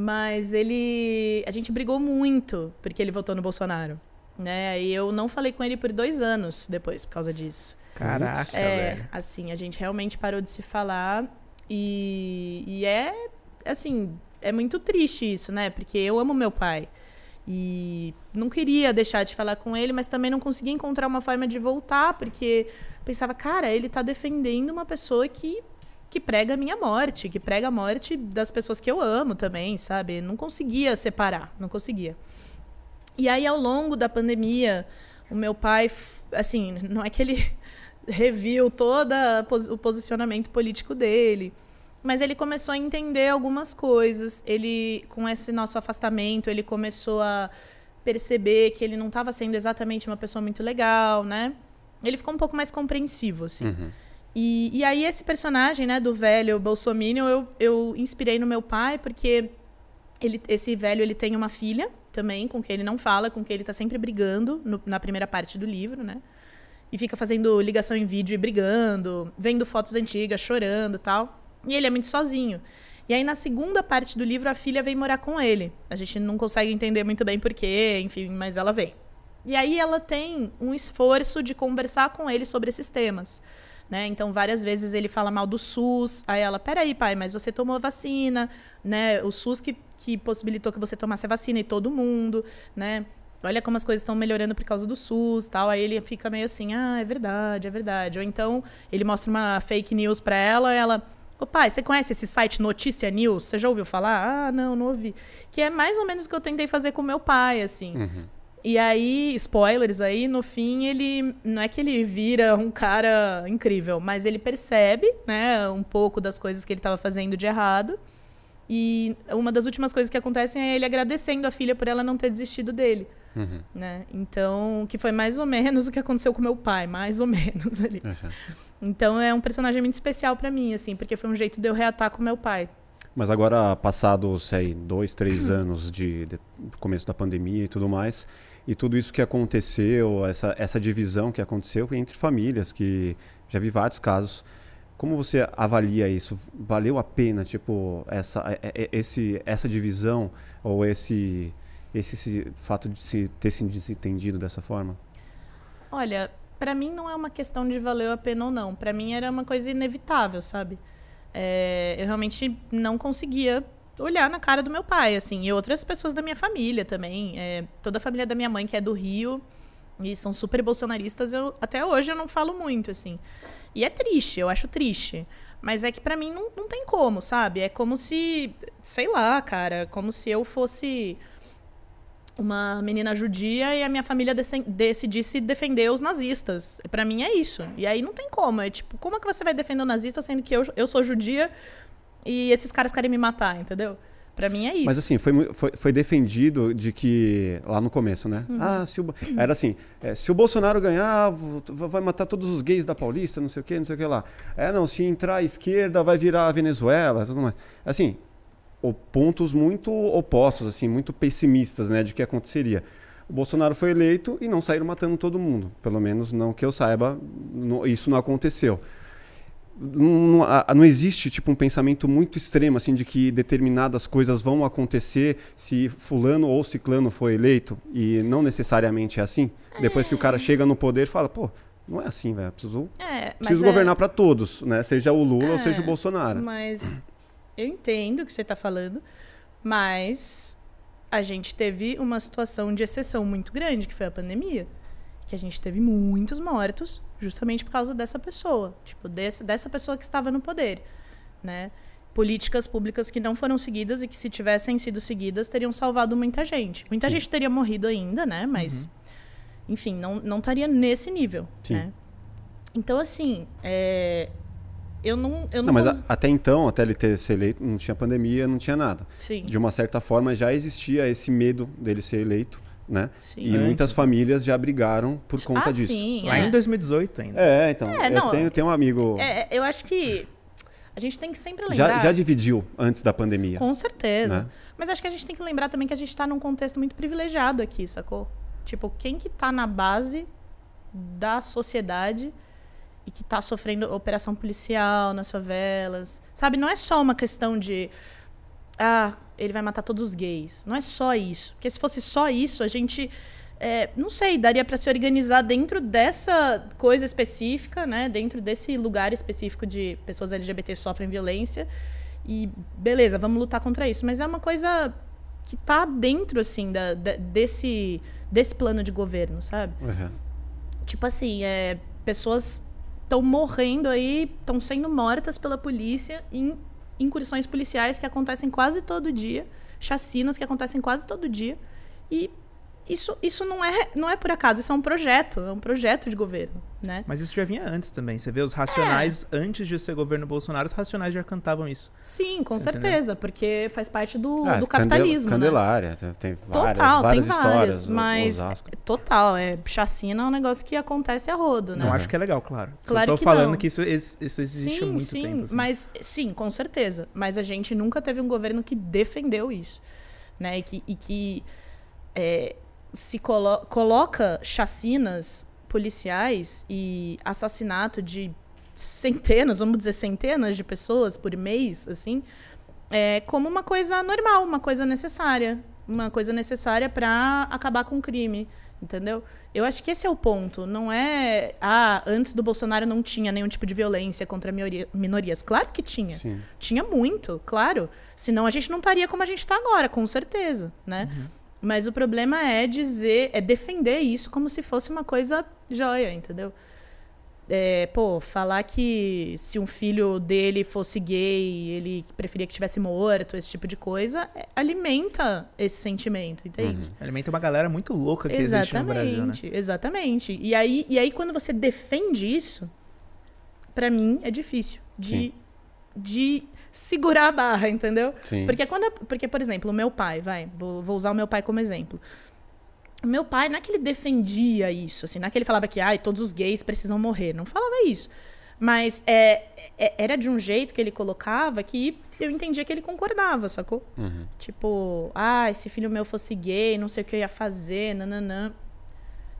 Mas ele. A gente brigou muito porque ele votou no Bolsonaro. Né? E eu não falei com ele por dois anos depois, por causa disso. Caraca, é, velho. Assim, a gente realmente parou de se falar. E, e é, assim, é muito triste isso, né? Porque eu amo meu pai. E não queria deixar de falar com ele, mas também não conseguia encontrar uma forma de voltar, porque pensava, cara, ele está defendendo uma pessoa que, que prega a minha morte, que prega a morte das pessoas que eu amo também, sabe? Não conseguia separar, não conseguia. E aí, ao longo da pandemia, o meu pai, assim, não é que ele reviu todo o posicionamento político dele. Mas ele começou a entender algumas coisas. Ele, com esse nosso afastamento, ele começou a perceber que ele não estava sendo exatamente uma pessoa muito legal, né? Ele ficou um pouco mais compreensivo, assim. Uhum. E, e aí esse personagem, né, do velho Bolsonaro, eu, eu inspirei no meu pai, porque ele, esse velho ele tem uma filha também, com quem ele não fala, com quem ele está sempre brigando no, na primeira parte do livro, né? E fica fazendo ligação em vídeo e brigando, vendo fotos antigas, chorando tal. E ele é muito sozinho. E aí, na segunda parte do livro, a filha vem morar com ele. A gente não consegue entender muito bem porquê, enfim, mas ela vem. E aí ela tem um esforço de conversar com ele sobre esses temas. Né? Então, várias vezes ele fala mal do SUS. Aí ela, peraí, pai, mas você tomou a vacina, né? O SUS que, que possibilitou que você tomasse a vacina e todo mundo, né? Olha como as coisas estão melhorando por causa do SUS tal. Aí ele fica meio assim, ah, é verdade, é verdade. Ou então ele mostra uma fake news para ela, ela. Ô pai, você conhece esse site Notícia News? Você já ouviu falar? Ah, não, não ouvi. Que é mais ou menos o que eu tentei fazer com meu pai, assim. Uhum. E aí, spoilers aí, no fim, ele. Não é que ele vira um cara incrível, mas ele percebe, né, um pouco das coisas que ele estava fazendo de errado. E uma das últimas coisas que acontecem é ele agradecendo a filha por ela não ter desistido dele. Uhum. Né? Então, que foi mais ou menos o que aconteceu com meu pai, mais ou menos ali. Uhum. Então é um personagem muito especial para mim, assim, porque foi um jeito de eu reatar com meu pai. Mas agora, passados, sei, dois, três anos de, de, começo da pandemia e tudo mais, e tudo isso que aconteceu, essa, essa divisão que aconteceu entre famílias, que já vi vários casos. Como você avalia isso? Valeu a pena, tipo, essa, é, é, esse, essa divisão ou esse esse, esse fato de se ter se desentendido dessa forma? Olha, para mim não é uma questão de valer a pena ou não. Para mim era uma coisa inevitável, sabe? É, eu realmente não conseguia olhar na cara do meu pai, assim, e outras pessoas da minha família também. É, toda a família da minha mãe que é do Rio e são super bolsonaristas, eu até hoje eu não falo muito, assim. E é triste, eu acho triste. Mas é que para mim não, não tem como, sabe? É como se, sei lá, cara, como se eu fosse uma menina judia e a minha família decidisse defender os nazistas. Para mim é isso. E aí não tem como. É tipo, como é que você vai defender o nazista sendo que eu, eu sou judia e esses caras querem me matar, entendeu? Pra mim é isso. Mas assim, foi, foi, foi defendido de que. Lá no começo, né? Uhum. Ah, se o, era assim: é, se o Bolsonaro ganhar, vai matar todos os gays da Paulista, não sei o que, não sei o que lá. É, não, se entrar à esquerda, vai virar a Venezuela, tudo mais. Assim, pontos muito opostos, assim, muito pessimistas, né, de que aconteceria. O Bolsonaro foi eleito e não saíram matando todo mundo. Pelo menos não que eu saiba, não, isso não aconteceu não, não, existe tipo um pensamento muito extremo assim de que determinadas coisas vão acontecer se fulano ou ciclano foi eleito e não necessariamente é assim. Depois que o cara chega no poder, fala, pô, não é assim, velho. Preciso, é, preciso é governar para todos, né? Seja o Lula ou é, seja o Bolsonaro. Mas eu entendo o que você está falando, mas a gente teve uma situação de exceção muito grande, que foi a pandemia que a gente teve muitos mortos justamente por causa dessa pessoa, tipo, desse, dessa pessoa que estava no poder, né? Políticas públicas que não foram seguidas e que se tivessem sido seguidas teriam salvado muita gente. Muita Sim. gente teria morrido ainda, né? Mas, uhum. enfim, não, não estaria nesse nível, Sim. né? Então, assim, é... eu não... Eu não, não mas a, até então, até ele ter ser eleito, não tinha pandemia, não tinha nada. Sim. De uma certa forma, já existia esse medo dele ser eleito né? Sim, e muitas famílias já brigaram por conta ah, disso. Sim, Lá é. em 2018 ainda. É, então. É, eu tenho, tenho um amigo. É, eu acho que a gente tem que sempre lembrar. Já, já dividiu antes da pandemia. Com certeza. Né? Mas acho que a gente tem que lembrar também que a gente está num contexto muito privilegiado aqui, sacou? Tipo, quem que tá na base da sociedade e que está sofrendo operação policial nas favelas. Sabe, não é só uma questão de ah, ele vai matar todos os gays. Não é só isso. Porque se fosse só isso, a gente. É, não sei, daria para se organizar dentro dessa coisa específica, né? Dentro desse lugar específico de pessoas LGBT sofrem violência. E beleza, vamos lutar contra isso. Mas é uma coisa que tá dentro, assim, da, da desse, desse plano de governo, sabe? Uhum. Tipo assim, é, pessoas estão morrendo aí, estão sendo mortas pela polícia em incursões policiais que acontecem quase todo dia, chacinas que acontecem quase todo dia. E isso, isso não, é, não é por acaso, isso é um projeto, é um projeto de governo, né? Mas isso já vinha antes também. Você vê os racionais, é. antes de ser governo Bolsonaro, os racionais já cantavam isso. Sim, com Você certeza, entendeu? porque faz parte do, ah, do capitalismo, Candelária, né? tem várias, total, várias tem várias, mas total, é, chacina é um negócio que acontece a rodo, né? Não acho que é legal, claro. Claro Só tô que falando não. que isso, isso existe sim, há muito sim, tempo. Assim. Mas, sim, com certeza. Mas a gente nunca teve um governo que defendeu isso, né? E que... E que é, se colo coloca chacinas policiais e assassinato de centenas, vamos dizer centenas de pessoas por mês, assim, é, como uma coisa normal, uma coisa necessária, uma coisa necessária para acabar com o crime, entendeu? Eu acho que esse é o ponto. Não é, ah, antes do Bolsonaro não tinha nenhum tipo de violência contra minorias. Claro que tinha. Sim. Tinha muito, claro. Senão a gente não estaria como a gente está agora, com certeza, né? Uhum. Mas o problema é dizer, é defender isso como se fosse uma coisa joia, entendeu? É, pô, falar que se um filho dele fosse gay, ele preferia que tivesse morto, esse tipo de coisa, é, alimenta esse sentimento, entende? Uhum. Alimenta uma galera muito louca que exatamente, existe no Brasil, né? Exatamente. E aí, e aí quando você defende isso, para mim é difícil de, de segurar a barra, entendeu? Sim. Porque quando. Porque, por exemplo, o meu pai, vai, vou, vou usar o meu pai como exemplo. O meu pai, não é que ele defendia isso, assim, não é que ele falava que ah, todos os gays precisam morrer. Não falava isso. Mas é, é, era de um jeito que ele colocava que eu entendia que ele concordava, sacou? Uhum. Tipo, ah, se filho meu fosse gay, não sei o que eu ia fazer, nananã.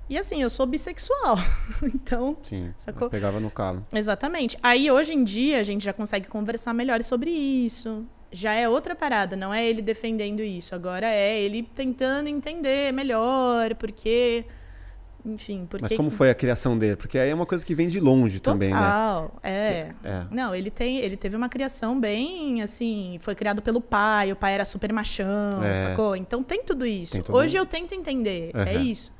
E assim, eu sou bissexual. então. Sim. Sacou? Pegava no calo. Exatamente. Aí hoje em dia a gente já consegue conversar melhor sobre isso. Já é outra parada, não é ele defendendo isso. Agora é ele tentando entender melhor, porque. Enfim, porque. Mas como foi a criação dele? Porque aí é uma coisa que vem de longe Total, também, né? É. é. Não, ele tem, ele teve uma criação bem assim, foi criado pelo pai, o pai era super machão, é. sacou? Então tem tudo isso. Tem Hoje eu tento entender, uhum. é isso.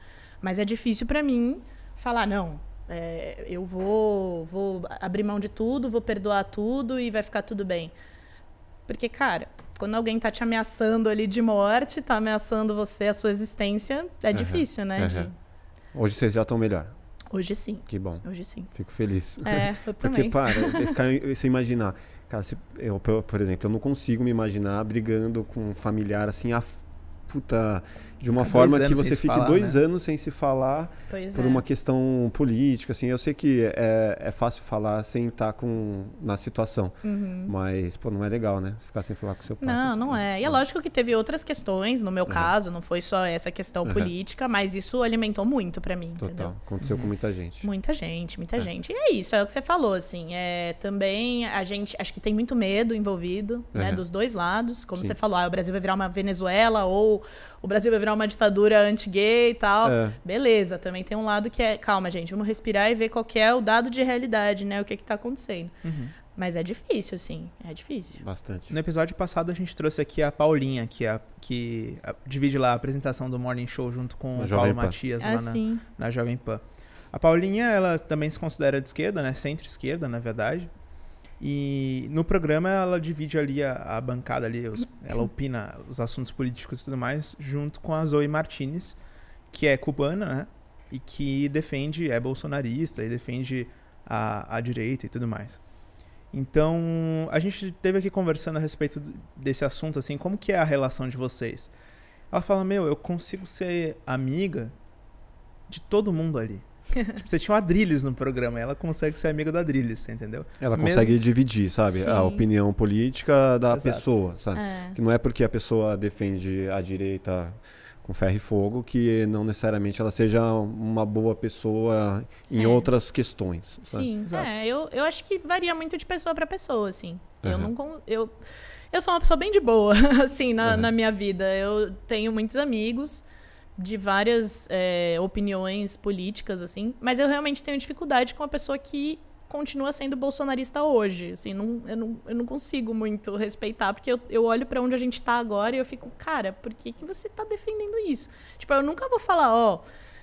Mas é difícil para mim falar, não, é, eu vou, vou abrir mão de tudo, vou perdoar tudo e vai ficar tudo bem. Porque, cara, quando alguém tá te ameaçando ali de morte, tá ameaçando você, a sua existência, é uhum, difícil, né? Uhum. De... Hoje vocês já estão melhor. Hoje sim. Que bom. Hoje sim. Fico feliz. É, eu também. Porque, para, ficar, você imaginar, Cara, se, eu, por exemplo, eu não consigo me imaginar brigando com um familiar assim, a puta, de uma Fica forma que você fique falar, dois né? anos sem se falar pois por é. uma questão política, assim. Eu sei que é, é fácil falar sem estar com, na situação, uhum. mas, pô, não é legal, né? Ficar sem falar com seu pai. Não, não é. E é lógico que teve outras questões, no meu uhum. caso, não foi só essa questão uhum. política, mas isso alimentou muito para mim, Total. entendeu? Aconteceu com muita gente. Muita gente, muita é. gente. E é isso, é o que você falou, assim. É, também a gente, acho que tem muito medo envolvido, né, dos dois lados. Como Sim. você falou, ah, o Brasil vai virar uma Venezuela ou o Brasil vai virar uma ditadura anti-gay e tal. É. Beleza, também tem um lado que é, calma, gente, vamos respirar e ver qual é o dado de realidade, né? O que, que tá acontecendo. Uhum. Mas é difícil, assim. É difícil. Bastante. No episódio passado, a gente trouxe aqui a Paulinha, que, é a, que a, divide lá a apresentação do Morning Show junto com o Paulo Matias lá na, na Jovem Pan. A Paulinha, ela também se considera de esquerda, né? Centro-esquerda, na verdade. E no programa ela divide ali a, a bancada ali, os, ela opina os assuntos políticos e tudo mais, junto com a Zoe Martinez, que é cubana, né? E que defende, é bolsonarista e defende a, a direita e tudo mais. Então, a gente teve aqui conversando a respeito desse assunto, assim, como que é a relação de vocês? Ela fala, meu, eu consigo ser amiga de todo mundo ali tipo, você tinha o Adrilles no programa, ela consegue ser amiga do Adrilles, entendeu? Ela Mesmo... consegue dividir, sabe? Sim. A opinião política da Exato. pessoa, sabe? É. Que não é porque a pessoa defende a direita com ferro e fogo que não necessariamente ela seja uma boa pessoa em é. outras questões. Sabe? Sim, é, eu, eu acho que varia muito de pessoa para pessoa, assim. Uhum. Eu não eu eu sou uma pessoa bem de boa, assim, na, uhum. na minha vida. Eu tenho muitos amigos de várias é, opiniões políticas, assim, mas eu realmente tenho dificuldade com uma pessoa que continua sendo bolsonarista hoje. Assim, não, eu, não, eu não consigo muito respeitar, porque eu, eu olho para onde a gente está agora e eu fico, cara, por que, que você está defendendo isso? Tipo, eu nunca vou falar, ó.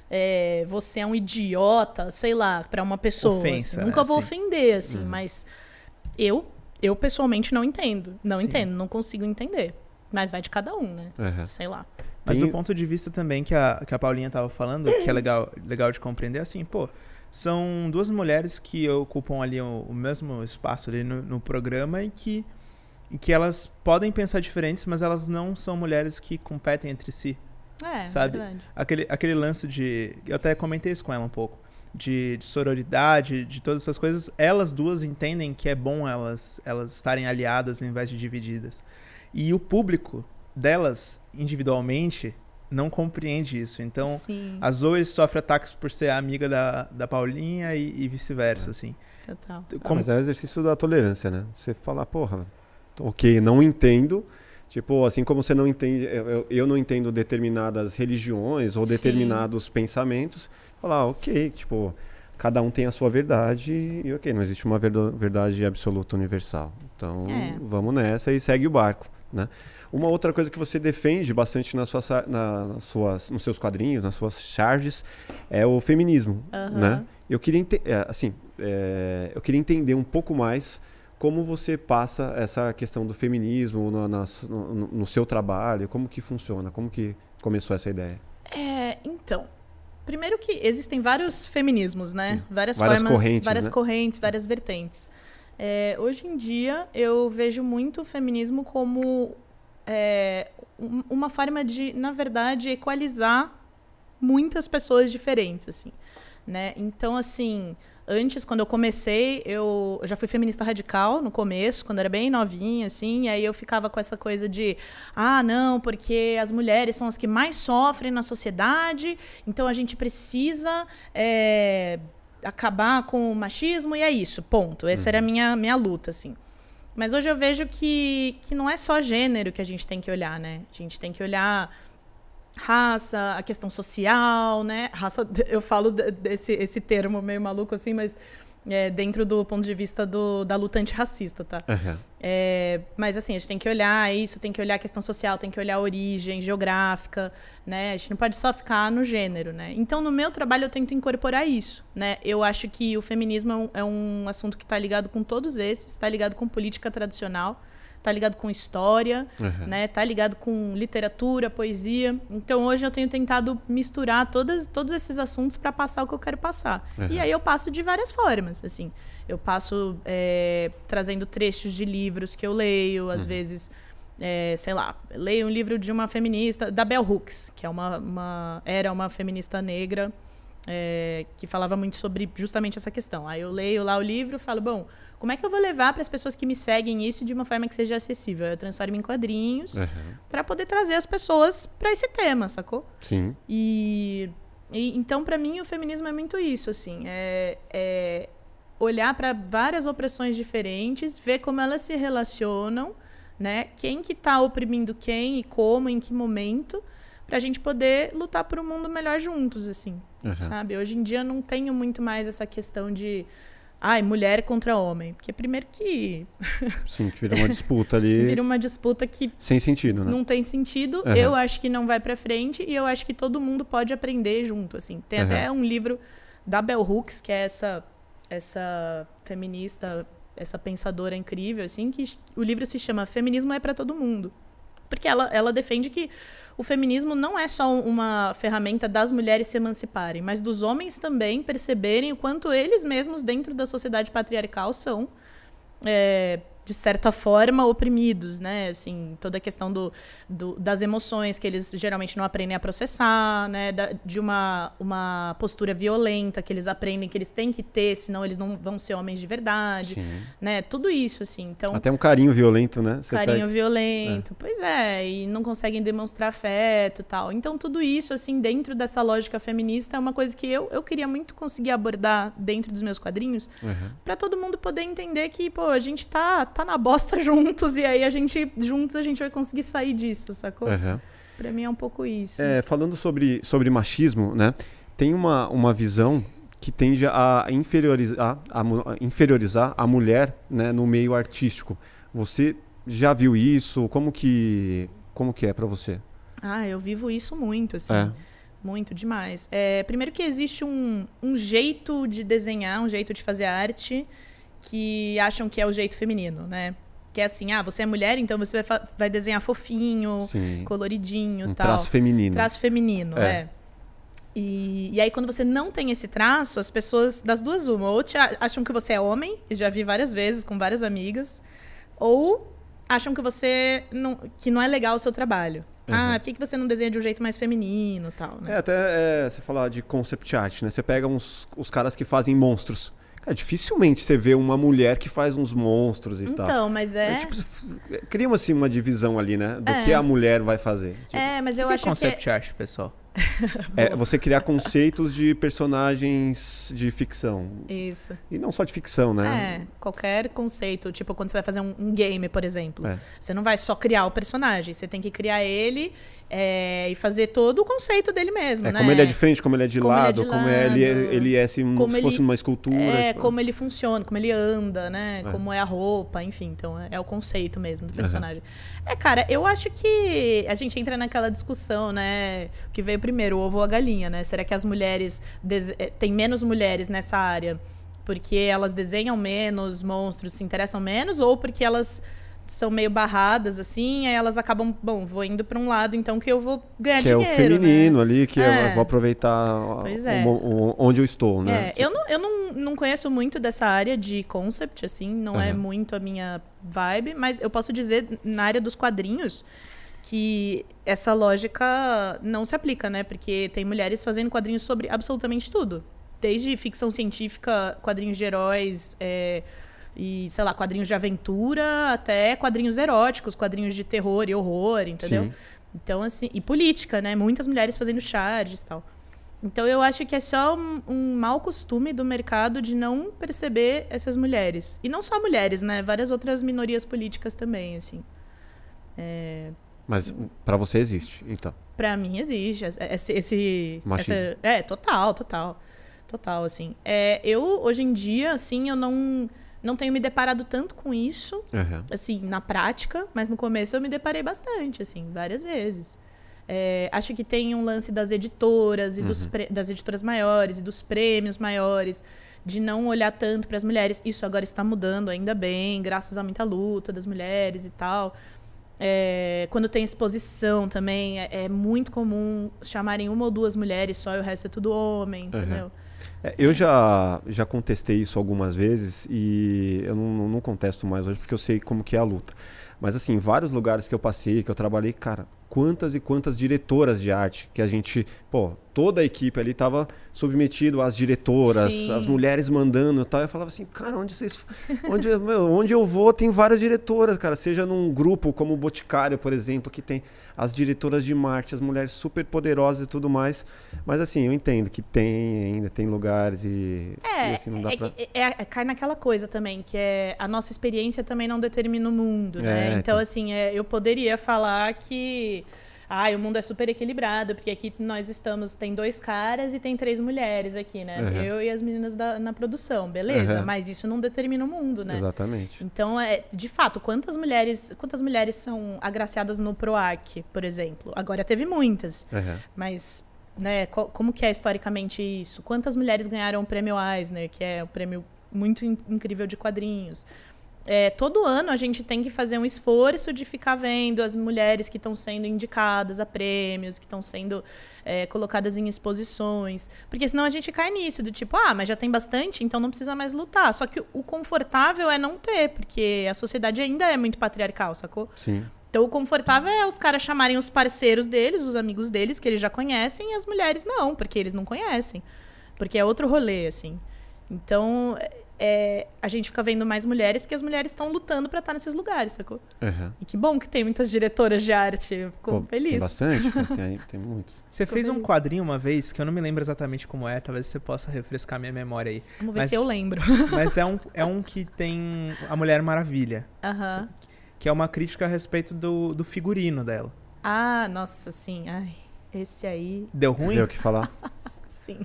É, você é um idiota, sei lá, para uma pessoa. Ofensa, assim. Nunca vou assim. ofender, assim, uhum. mas eu, eu pessoalmente não entendo. Não Sim. entendo, não consigo entender. Mas vai de cada um, né? Uhum. Sei lá. Mas Tem... do ponto de vista também que a, que a Paulinha estava falando, que é legal, legal de compreender, assim, pô, são duas mulheres que ocupam ali o, o mesmo espaço ali no, no programa e que, e que elas podem pensar diferentes, mas elas não são mulheres que competem entre si. É, sabe? Verdade. Aquele, aquele lance de. Eu até comentei isso com ela um pouco. De, de, sororidade, de todas essas coisas, elas duas entendem que é bom elas, elas estarem aliadas ao invés de divididas. E o público delas, individualmente, não compreende isso. Então, Sim. a Zoe sofre ataques por ser amiga da, da Paulinha e, e vice-versa, é. assim. Total. Como... Ah, mas é o exercício da tolerância, né? Você falar, porra, ok, não entendo. Tipo, assim como você não entende, eu, eu não entendo determinadas religiões ou Sim. determinados pensamentos, falar, ok, tipo, cada um tem a sua verdade e ok, não existe uma verdade absoluta universal. Então, é. vamos nessa e segue o barco, né? Uma outra coisa que você defende bastante nas suas, na, nas suas, nos seus quadrinhos, nas suas charges, é o feminismo, uhum. né? Eu queria, é, assim, é, eu queria entender um pouco mais como você passa essa questão do feminismo no, no, no, seu trabalho, como que funciona, como que começou essa ideia? É, então, primeiro que existem vários feminismos, né? Várias, várias formas, correntes, várias né? correntes, várias vertentes. É, hoje em dia eu vejo muito o feminismo como é, uma forma de, na verdade, equalizar muitas pessoas diferentes, assim, né? Então, assim, antes, quando eu comecei, eu, eu já fui feminista radical no começo, quando eu era bem novinha, assim, e aí eu ficava com essa coisa de, ah, não, porque as mulheres são as que mais sofrem na sociedade, então a gente precisa é, acabar com o machismo e é isso, ponto. Essa uhum. era a minha, minha luta, assim. Mas hoje eu vejo que, que não é só gênero que a gente tem que olhar, né? A gente tem que olhar raça, a questão social, né? Raça, eu falo desse esse termo meio maluco assim, mas é, dentro do ponto de vista do, da luta antirracista, tá? Uhum. É, mas assim, a gente tem que olhar isso, tem que olhar a questão social, tem que olhar a origem geográfica, né? A gente não pode só ficar no gênero, né? Então, no meu trabalho, eu tento incorporar isso, né? Eu acho que o feminismo é um, é um assunto que está ligado com todos esses, está ligado com política tradicional, tá ligado com história, uhum. né? Tá ligado com literatura, poesia. Então hoje eu tenho tentado misturar todas, todos esses assuntos para passar o que eu quero passar. Uhum. E aí eu passo de várias formas, assim. Eu passo é, trazendo trechos de livros que eu leio, às uhum. vezes é, sei lá, leio um livro de uma feminista, da Bell Hooks, que é uma, uma era uma feminista negra é, que falava muito sobre justamente essa questão. Aí eu leio lá o livro falo, bom, como é que eu vou levar para as pessoas que me seguem isso de uma forma que seja acessível? Eu transformo em quadrinhos uhum. para poder trazer as pessoas para esse tema, sacou? Sim. E, e então, para mim, o feminismo é muito isso, assim, é, é olhar para várias opressões diferentes, ver como elas se relacionam né? Quem que está oprimindo quem e como, em que momento, para a gente poder lutar por um mundo melhor juntos, assim, uhum. sabe? Hoje em dia não tenho muito mais essa questão de ai, mulher contra homem. Porque primeiro que. Sim, que vira uma disputa ali. vira uma disputa que. Sem sentido, né? Não tem sentido. Uhum. Eu acho que não vai para frente e eu acho que todo mundo pode aprender junto, assim. Tem uhum. até um livro da Bell Hooks, que é essa, essa feminista essa pensadora incrível, assim, que o livro se chama Feminismo é para todo mundo. Porque ela, ela defende que o feminismo não é só uma ferramenta das mulheres se emanciparem, mas dos homens também perceberem o quanto eles mesmos, dentro da sociedade patriarcal, são é, de certa forma, oprimidos, né? Assim, toda a questão do, do, das emoções que eles geralmente não aprendem a processar, né? Da, de uma, uma postura violenta que eles aprendem que eles têm que ter, senão eles não vão ser homens de verdade, Sim. né? Tudo isso, assim. Então, Até um carinho violento, né? Você carinho pega... violento, é. pois é, e não conseguem demonstrar afeto e tal. Então, tudo isso, assim, dentro dessa lógica feminista, é uma coisa que eu, eu queria muito conseguir abordar dentro dos meus quadrinhos, uhum. para todo mundo poder entender que, pô, a gente tá tá na bosta juntos e aí a gente, juntos, a gente vai conseguir sair disso, sacou? Uhum. Pra mim é um pouco isso. É, falando sobre, sobre machismo, né? Tem uma, uma visão que tende a inferiorizar a, inferiorizar a mulher né, no meio artístico. Você já viu isso? Como que, como que é para você? Ah, eu vivo isso muito, assim. É. Muito demais. É, primeiro que existe um, um jeito de desenhar, um jeito de fazer arte que acham que é o jeito feminino, né? Que é assim, ah, você é mulher, então você vai, vai desenhar fofinho, Sim. coloridinho, um tal. Traço feminino. Traço feminino, é. é. E, e aí, quando você não tem esse traço, as pessoas, das duas, uma, ou te acham que você é homem, e já vi várias vezes com várias amigas, ou acham que você não, que não é legal o seu trabalho. Uhum. Ah, por que, que você não desenha de um jeito mais feminino tal, né? É, até é, você falar de concept art, né? Você pega uns, os caras que fazem monstros. É, dificilmente você vê uma mulher que faz uns monstros e então, tal. Então, mas é. é tipo, cria assim, uma divisão ali, né? Do é. que a mulher vai fazer. Tipo, é, mas eu que acho que. É concept art, pessoal. É você criar conceitos de personagens de ficção. Isso. E não só de ficção, né? É, qualquer conceito. Tipo, quando você vai fazer um, um game, por exemplo. É. Você não vai só criar o personagem, você tem que criar ele é, e fazer todo o conceito dele mesmo, é, né? Como ele é de frente, como ele é de como lado, ele é de como lado, ele, é, ele é assim, como se fosse uma escultura. É, tipo... como ele funciona, como ele anda, né? É. Como é a roupa, enfim. Então, é, é o conceito mesmo do personagem. Uhum. É, cara, eu acho que a gente entra naquela discussão, né? Que veio primeiro, o ovo ou a galinha, né? Será que as mulheres... Eh, tem menos mulheres nessa área porque elas desenham menos monstros, se interessam menos, ou porque elas são meio barradas, assim, aí elas acabam, bom, vou indo para um lado, então, que eu vou ganhar que dinheiro. Que é o feminino né? ali, que é. eu vou aproveitar é. o, o, onde eu estou, né? É. Eu, não, eu não, não conheço muito dessa área de concept, assim, não uhum. é muito a minha vibe, mas eu posso dizer, na área dos quadrinhos, que essa lógica não se aplica, né? Porque tem mulheres fazendo quadrinhos sobre absolutamente tudo. Desde ficção científica, quadrinhos de heróis, é, e, sei lá, quadrinhos de aventura até quadrinhos eróticos, quadrinhos de terror e horror, entendeu? Sim. Então, assim, e política, né? Muitas mulheres fazendo charges e tal. Então, eu acho que é só um, um mau costume do mercado de não perceber essas mulheres. E não só mulheres, né? Várias outras minorias políticas também, assim. É... Mas para você existe, então? Para mim existe. Esse, esse essa, é, total, total. Total, assim. É, eu, hoje em dia, assim, eu não não tenho me deparado tanto com isso, uhum. assim, na prática, mas no começo eu me deparei bastante, assim, várias vezes. É, acho que tem um lance das editoras e uhum. dos das editoras maiores e dos prêmios maiores de não olhar tanto para as mulheres. Isso agora está mudando, ainda bem, graças a muita luta das mulheres e tal. É, quando tem exposição também, é, é, muito comum chamarem uma ou duas mulheres só e o resto é tudo homem, entendeu? Uhum. É, eu já, já contestei isso algumas vezes e eu não, não contesto mais hoje porque eu sei como que é a luta. Mas assim, vários lugares que eu passei, que eu trabalhei, cara, quantas e quantas diretoras de arte que a gente, pô, toda a equipe ali estava submetido às diretoras, Sim. as mulheres mandando e tal. Eu falava assim, cara, onde vocês. Onde, meu, onde eu vou tem várias diretoras, cara. Seja num grupo como o Boticário, por exemplo, que tem as diretoras de marketing, as mulheres super poderosas e tudo mais. Mas assim, eu entendo que tem ainda, tem lugares e. É, e assim, não dá é, pra... é, é, cai naquela coisa também, que é a nossa experiência também não determina o mundo, né? É, então, então, assim, é, eu poderia falar que ah, o mundo é super equilibrado, porque aqui nós estamos, tem dois caras e tem três mulheres aqui, né? Uhum. Eu e as meninas da, na produção, beleza, uhum. mas isso não determina o mundo, né? Exatamente. Então, é, de fato, quantas mulheres, quantas mulheres são agraciadas no PROAC, por exemplo? Agora teve muitas, uhum. mas né, como que é historicamente isso? Quantas mulheres ganharam o prêmio Eisner, que é um prêmio muito incrível de quadrinhos? É, todo ano a gente tem que fazer um esforço de ficar vendo as mulheres que estão sendo indicadas a prêmios, que estão sendo é, colocadas em exposições. Porque senão a gente cai nisso, do tipo, ah, mas já tem bastante, então não precisa mais lutar. Só que o confortável é não ter, porque a sociedade ainda é muito patriarcal, sacou? Sim. Então o confortável é os caras chamarem os parceiros deles, os amigos deles, que eles já conhecem, e as mulheres não, porque eles não conhecem. Porque é outro rolê, assim. Então, é, a gente fica vendo mais mulheres porque as mulheres estão lutando para estar nesses lugares, sacou? Uhum. E que bom que tem muitas diretoras de arte. Fico Pô, feliz. Tem bastante, tem, tem muitos. Você Fico fez feliz. um quadrinho uma vez que eu não me lembro exatamente como é, talvez você possa refrescar minha memória aí. Vamos ver mas, se eu lembro. Mas é um, é um que tem a Mulher Maravilha. Uhum. Que é uma crítica a respeito do, do figurino dela. Ah, nossa, sim. Ai, esse aí. Deu ruim? Deu o que falar? sim.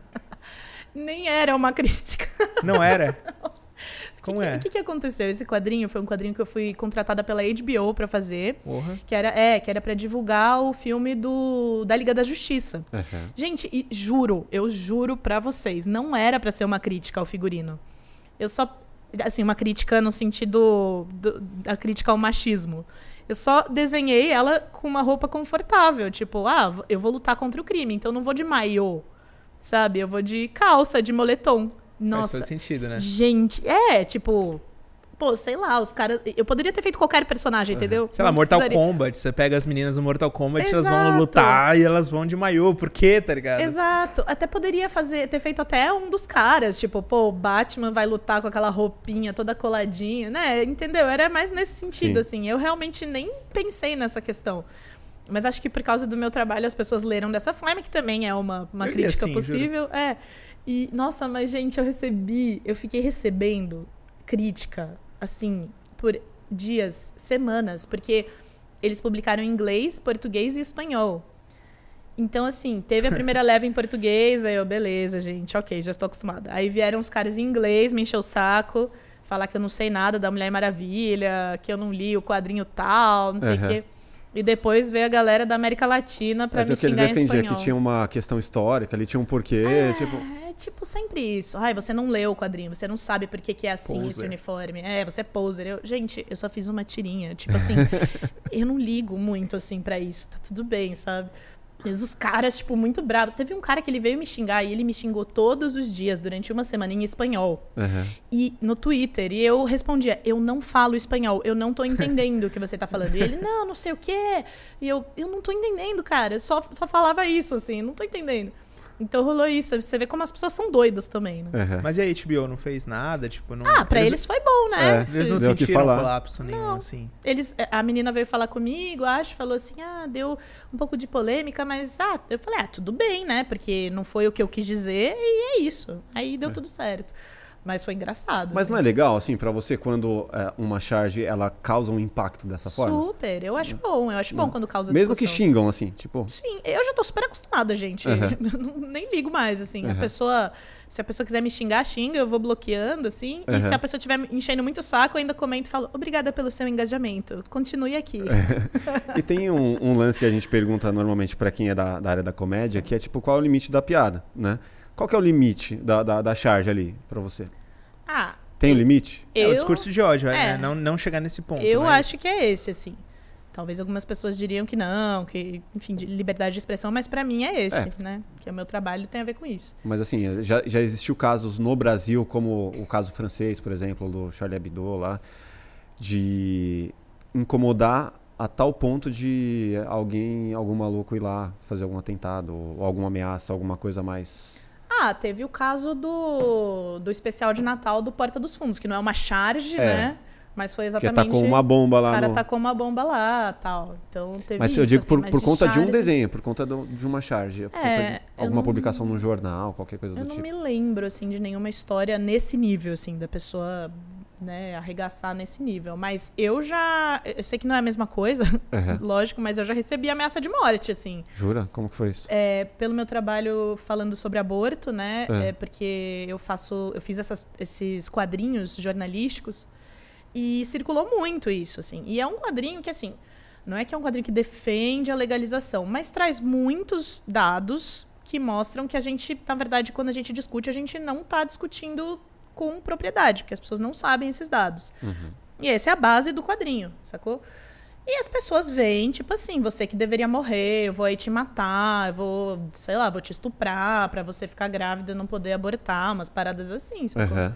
Nem era uma crítica. Não era? Como que, é? O que, que aconteceu? Esse quadrinho foi um quadrinho que eu fui contratada pela HBO para fazer. Uhum. Que era, é, que era para divulgar o filme do, da Liga da Justiça. Uhum. Gente, e juro, eu juro para vocês, não era para ser uma crítica ao figurino. Eu só. Assim, uma crítica no sentido do, da crítica ao machismo. Eu só desenhei ela com uma roupa confortável. Tipo, ah, eu vou lutar contra o crime, então não vou de maiô. Sabe? Eu vou de calça, de moletom. Nossa. Faz todo sentido, né? Gente, é, tipo, pô, sei lá, os caras. Eu poderia ter feito qualquer personagem, entendeu? Sei lá, Mortal precisaria... Kombat. Você pega as meninas do Mortal Kombat, Exato. elas vão lutar e elas vão de maiô. Por quê, tá ligado? Exato. Até poderia fazer, ter feito até um dos caras. Tipo, pô, o Batman vai lutar com aquela roupinha toda coladinha, né? Entendeu? Era mais nesse sentido, Sim. assim. Eu realmente nem pensei nessa questão. Mas acho que por causa do meu trabalho as pessoas leram dessa forma, que também é uma, uma crítica assim, possível. Juro. É. E, nossa, mas, gente, eu recebi, eu fiquei recebendo crítica, assim, por dias, semanas, porque eles publicaram em inglês, português e espanhol. Então, assim, teve a primeira leva em português, aí eu, beleza, gente, ok, já estou acostumada. Aí vieram os caras em inglês, me encheu o saco, falar que eu não sei nada da Mulher Maravilha, que eu não li o quadrinho tal, não sei o uhum. quê. E depois veio a galera da América Latina para me é xingar em espanhol. que tinha uma questão histórica, ali tinha um porquê, é, tipo... É tipo sempre isso. Ai, você não leu o quadrinho, você não sabe por que, que é assim poser. esse uniforme. É, você é poser. Eu, gente, eu só fiz uma tirinha. Tipo assim, eu não ligo muito assim para isso. Tá tudo bem, sabe? Mas os caras, tipo, muito bravos. Teve um cara que ele veio me xingar e ele me xingou todos os dias durante uma semana em espanhol. Uhum. E no Twitter. E eu respondia: Eu não falo espanhol, eu não tô entendendo o que você tá falando. E ele, não, não sei o quê. E eu, eu não tô entendendo, cara. Eu só, só falava isso, assim, não tô entendendo. Então rolou isso. Você vê como as pessoas são doidas também, né? Uhum. Mas e a HBO não fez nada? Tipo, não... Ah, pra eles... eles foi bom, né? É, eles não deu sentiram falar. colapso nenhum, não. assim. Eles, a menina veio falar comigo, acho, falou assim, ah, deu um pouco de polêmica, mas ah, eu falei, ah, tudo bem, né? Porque não foi o que eu quis dizer e é isso. Aí deu é. tudo certo. Mas foi engraçado. Mas assim. não é legal, assim, para você, quando é, uma charge ela causa um impacto dessa forma? Super, eu acho bom, eu acho bom quando causa Mesmo discussão. que xingam, assim, tipo. Sim, eu já tô super acostumada, gente. Uhum. Nem ligo mais, assim. Uhum. A pessoa. Se a pessoa quiser me xingar, xinga, eu vou bloqueando, assim. Uhum. E se a pessoa estiver enchendo muito o saco, eu ainda comento e falo, obrigada pelo seu engajamento. Continue aqui. e tem um, um, lance que a gente pergunta normalmente para quem é da, da área da comédia, que é tipo, qual é o limite da piada, né? Qual que é o limite da, da, da charge ali para você? Ah. Tem um limite? Eu, é o discurso de ódio, é. Né? Não, não chegar nesse ponto. Eu né? acho que é esse, assim. Talvez algumas pessoas diriam que não, que, enfim, de liberdade de expressão, mas para mim é esse, é. né? Que o meu trabalho tem a ver com isso. Mas assim, já, já existiu casos no Brasil, como o caso francês, por exemplo, do Charlie Hebdo lá, de incomodar a tal ponto de alguém, algum maluco ir lá fazer algum atentado ou alguma ameaça, alguma coisa mais ah, teve o caso do, do especial de Natal do Porta dos Fundos, que não é uma charge, é. né? Mas foi exatamente. Que tacou uma bomba lá. O cara no... tacou uma bomba lá tal. Então teve Mas isso, eu digo assim, por, por conta charge... de um desenho, por conta de uma charge. Por é, alguma não... publicação no jornal, qualquer coisa do tipo. Eu não me lembro, assim, de nenhuma história nesse nível, assim, da pessoa né, arregaçar nesse nível. Mas eu já. Eu sei que não é a mesma coisa, uhum. lógico, mas eu já recebi ameaça de morte, assim. Jura? Como que foi isso? É, pelo meu trabalho falando sobre aborto, né? É. é porque eu faço. Eu fiz essas, esses quadrinhos jornalísticos e circulou muito isso, assim. E é um quadrinho que, assim. Não é que é um quadrinho que defende a legalização, mas traz muitos dados que mostram que a gente, na verdade, quando a gente discute, a gente não está discutindo com propriedade, porque as pessoas não sabem esses dados. Uhum. E essa é a base do quadrinho, sacou? E as pessoas veem, tipo assim, você que deveria morrer, eu vou aí te matar, eu vou, sei lá, vou te estuprar pra você ficar grávida e não poder abortar, umas paradas assim, sacou? Uhum.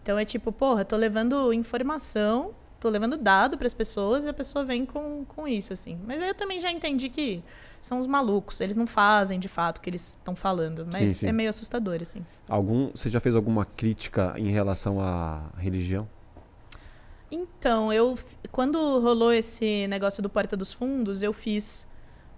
Então é tipo, porra, tô levando informação, tô levando dado para as pessoas e a pessoa vem com, com isso, assim. Mas aí eu também já entendi que são os malucos. Eles não fazem de fato o que eles estão falando, mas sim, sim. é meio assustador assim. Algum, você já fez alguma crítica em relação à religião? Então, eu quando rolou esse negócio do Porta dos Fundos, eu fiz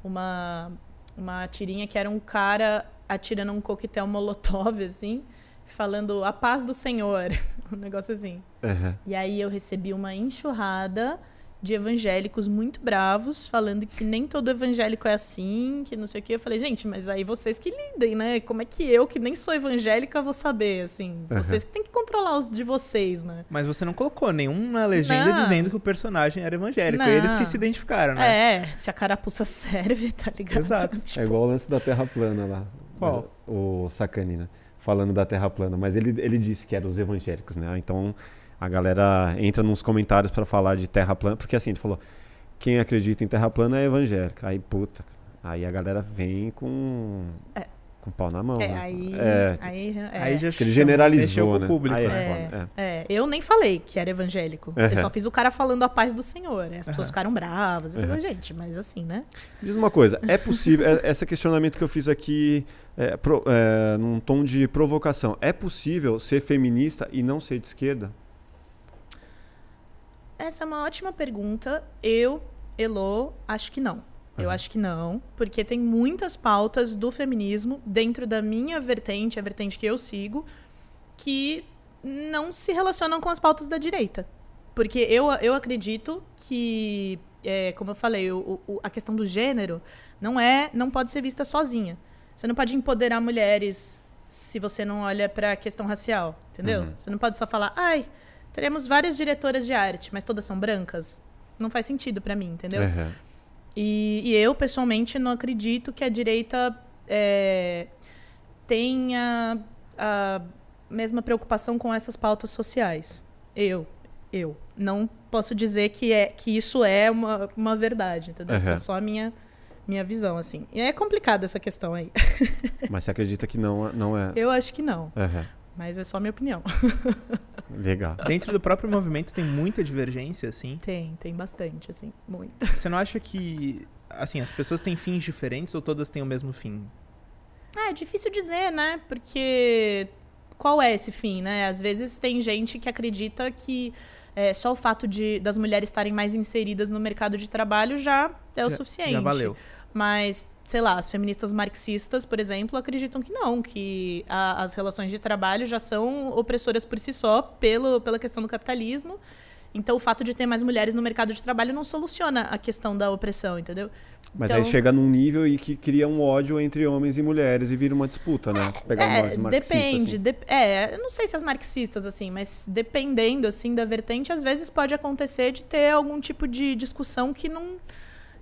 uma uma tirinha que era um cara atirando um coquetel molotov assim, falando a paz do Senhor, um negócio assim. Uhum. E aí eu recebi uma enxurrada de evangélicos muito bravos, falando que nem todo evangélico é assim, que não sei o que. Eu falei, gente, mas aí vocês que lidem, né? Como é que eu, que nem sou evangélica, vou saber, assim? Uhum. Vocês que têm que controlar os de vocês, né? Mas você não colocou nenhuma legenda não. dizendo que o personagem era evangélico. Não. Eles que se identificaram, né? É, se a carapuça serve, tá ligado? Exato. tipo... É igual o lance da Terra plana lá. Qual? O Sacani, né? Falando da Terra plana. Mas ele, ele disse que eram os evangélicos, né? Então a galera entra nos comentários para falar de terra plana, porque assim, ele falou, quem acredita em terra plana é evangélico. Aí, puta, aí a galera vem com é. com pau na mão. É, né? aí, é, aí, é. aí já ele generalizou, né? Público. Aí é, é, é, eu nem falei que era evangélico. Eu só fiz o cara falando a paz do Senhor. As pessoas ficaram bravas. Eu falei, gente, mas assim, né? Diz uma coisa, é possível, esse questionamento que eu fiz aqui é, pro, é, num tom de provocação, é possível ser feminista e não ser de esquerda? Essa é uma ótima pergunta. Eu, Elo, acho que não. Uhum. Eu acho que não, porque tem muitas pautas do feminismo dentro da minha vertente, a vertente que eu sigo, que não se relacionam com as pautas da direita. Porque eu, eu acredito que, é, como eu falei, o, o, a questão do gênero não é, não pode ser vista sozinha. Você não pode empoderar mulheres se você não olha para a questão racial, entendeu? Uhum. Você não pode só falar, ai, teremos várias diretoras de arte, mas todas são brancas. Não faz sentido para mim, entendeu? Uhum. E, e, eu, pessoalmente, não acredito que a direita é, tenha a mesma preocupação com essas pautas sociais. Eu, eu. Não posso dizer que, é, que isso é uma, uma verdade, entendeu? Uhum. Essa é só a minha, minha visão, assim. E é complicada essa questão aí. Mas você acredita que não, não é? Eu acho que não. Uhum. Mas é só minha opinião. Legal. Dentro do próprio movimento tem muita divergência, assim? Tem, tem bastante, assim, muito. Você não acha que, assim, as pessoas têm fins diferentes ou todas têm o mesmo fim? Ah, é difícil dizer, né? Porque qual é esse fim, né? Às vezes tem gente que acredita que é, só o fato de das mulheres estarem mais inseridas no mercado de trabalho já é o já, suficiente. Já valeu. Mas sei lá, as feministas marxistas, por exemplo, acreditam que não, que a, as relações de trabalho já são opressoras por si só pelo, pela questão do capitalismo. Então, o fato de ter mais mulheres no mercado de trabalho não soluciona a questão da opressão, entendeu? Mas então, aí chega num nível e que cria um ódio entre homens e mulheres e vira uma disputa, né? Pegar é, umas marxistas, depende. Assim. De, é, eu não sei se as marxistas, assim, mas dependendo, assim, da vertente, às vezes pode acontecer de ter algum tipo de discussão que não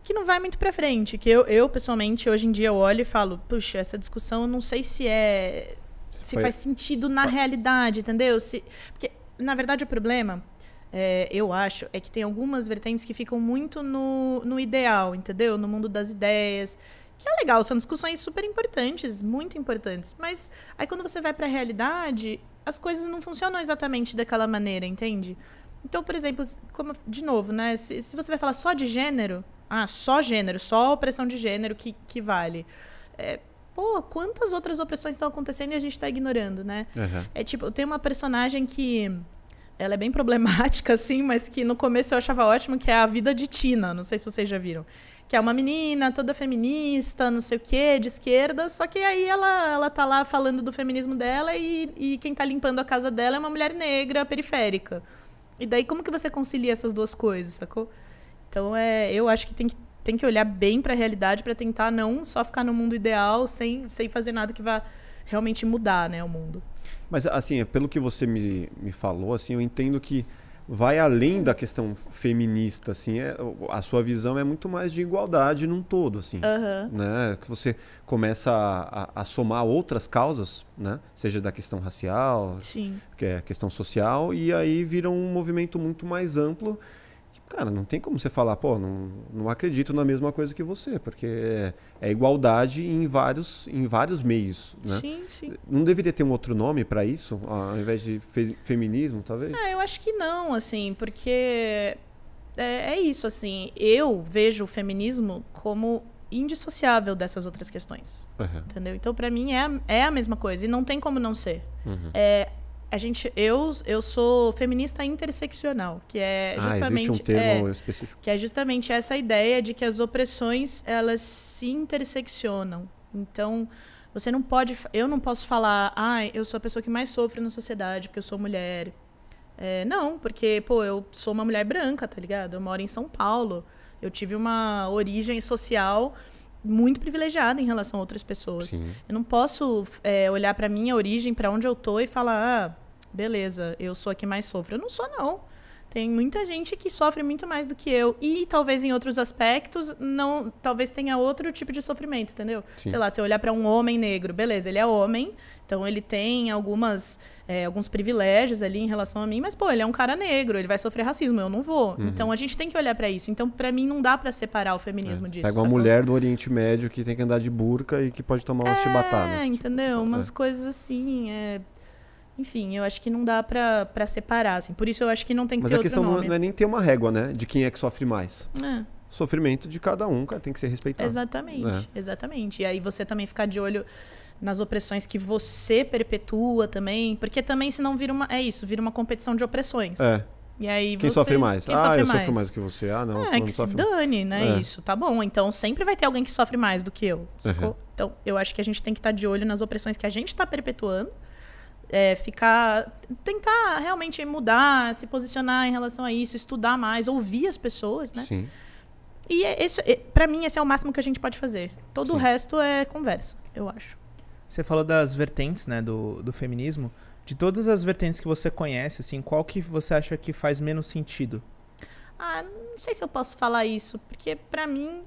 que não vai muito para frente. Que eu, eu, pessoalmente, hoje em dia eu olho e falo, puxa, essa discussão eu não sei se é Se Foi... faz sentido na realidade, entendeu? Se... Porque, na verdade, o problema, é, eu acho, é que tem algumas vertentes que ficam muito no, no ideal, entendeu? No mundo das ideias. Que é legal, são discussões super importantes, muito importantes. Mas aí quando você vai para a realidade, as coisas não funcionam exatamente daquela maneira, entende? Então, por exemplo, como, de novo, né? Se, se você vai falar só de gênero, ah, só gênero, só opressão de gênero que, que vale. É, pô, quantas outras opressões estão acontecendo e a gente está ignorando, né? Uhum. É tipo, tem uma personagem que ela é bem problemática, assim, mas que no começo eu achava ótimo, que é a vida de Tina. Não sei se vocês já viram. Que é uma menina toda feminista, não sei o quê, de esquerda, só que aí ela, ela tá lá falando do feminismo dela e, e quem tá limpando a casa dela é uma mulher negra periférica. E daí como que você concilia essas duas coisas, sacou? Então é, eu acho que tem que, tem que olhar bem para a realidade para tentar não só ficar no mundo ideal sem, sem fazer nada que vá realmente mudar, né, o mundo. Mas assim, pelo que você me, me falou, assim, eu entendo que vai além da questão feminista, assim, é, a sua visão é muito mais de igualdade num todo, assim, uhum. né? Que você começa a, a, a, somar outras causas, né? Seja da questão racial, Sim. que é a questão social, e aí vira um movimento muito mais amplo cara, não tem como você falar, pô, não, não acredito na mesma coisa que você, porque é, é igualdade em vários, em vários meios, né? Sim, sim. Não deveria ter um outro nome para isso, ao invés de fe feminismo, talvez? Ah, eu acho que não, assim, porque é, é isso, assim, eu vejo o feminismo como indissociável dessas outras questões, uhum. entendeu? Então, para mim, é, é a mesma coisa, e não tem como não ser. Uhum. É, a gente eu eu sou feminista interseccional que é justamente ah, um termo é, específico. que é justamente essa ideia de que as opressões elas se interseccionam. Então você não pode eu não posso falar ah eu sou a pessoa que mais sofre na sociedade porque eu sou mulher. É, não porque pô eu sou uma mulher branca tá ligado? Eu moro em São Paulo. Eu tive uma origem social muito privilegiada em relação a outras pessoas. Sim. Eu não posso é, olhar para minha origem, para onde eu tô e falar, ah, beleza, eu sou a que mais sofre. Eu não sou, não. Tem muita gente que sofre muito mais do que eu. E talvez em outros aspectos, não, talvez tenha outro tipo de sofrimento, entendeu? Sim. Sei lá, se eu olhar para um homem negro, beleza, ele é homem, então ele tem algumas, é, alguns privilégios ali em relação a mim, mas pô, ele é um cara negro, ele vai sofrer racismo, eu não vou. Uhum. Então a gente tem que olhar para isso. Então para mim não dá para separar o feminismo é. disso. Pega uma mulher do Oriente Médio que tem que andar de burca e que pode tomar umas é, chibatadas. É, entendeu? Tipo, umas coisas assim, é enfim, eu acho que não dá para separar, assim. Por isso eu acho que não tem que Mas ter a questão não é nem ter uma régua, né? De quem é que sofre mais. É. Sofrimento de cada um, cara, tem que ser respeitado. Exatamente, é. exatamente. E aí você também ficar de olho nas opressões que você perpetua também, porque também senão vira uma é isso, vira uma competição de opressões. É. E aí quem você, sofre mais? Quem ah, sofre eu mais? sofro mais que você. Ah, não. É, que se dane, né? É. Isso, tá bom. Então sempre vai ter alguém que sofre mais do que eu. Uhum. Então eu acho que a gente tem que estar de olho nas opressões que a gente está perpetuando é, ficar. tentar realmente mudar, se posicionar em relação a isso, estudar mais, ouvir as pessoas, né? Sim. E é, isso, é, para mim, esse é o máximo que a gente pode fazer. Todo Sim. o resto é conversa, eu acho. Você falou das vertentes, né, do, do feminismo. De todas as vertentes que você conhece, assim, qual que você acha que faz menos sentido? Ah, não sei se eu posso falar isso, porque para mim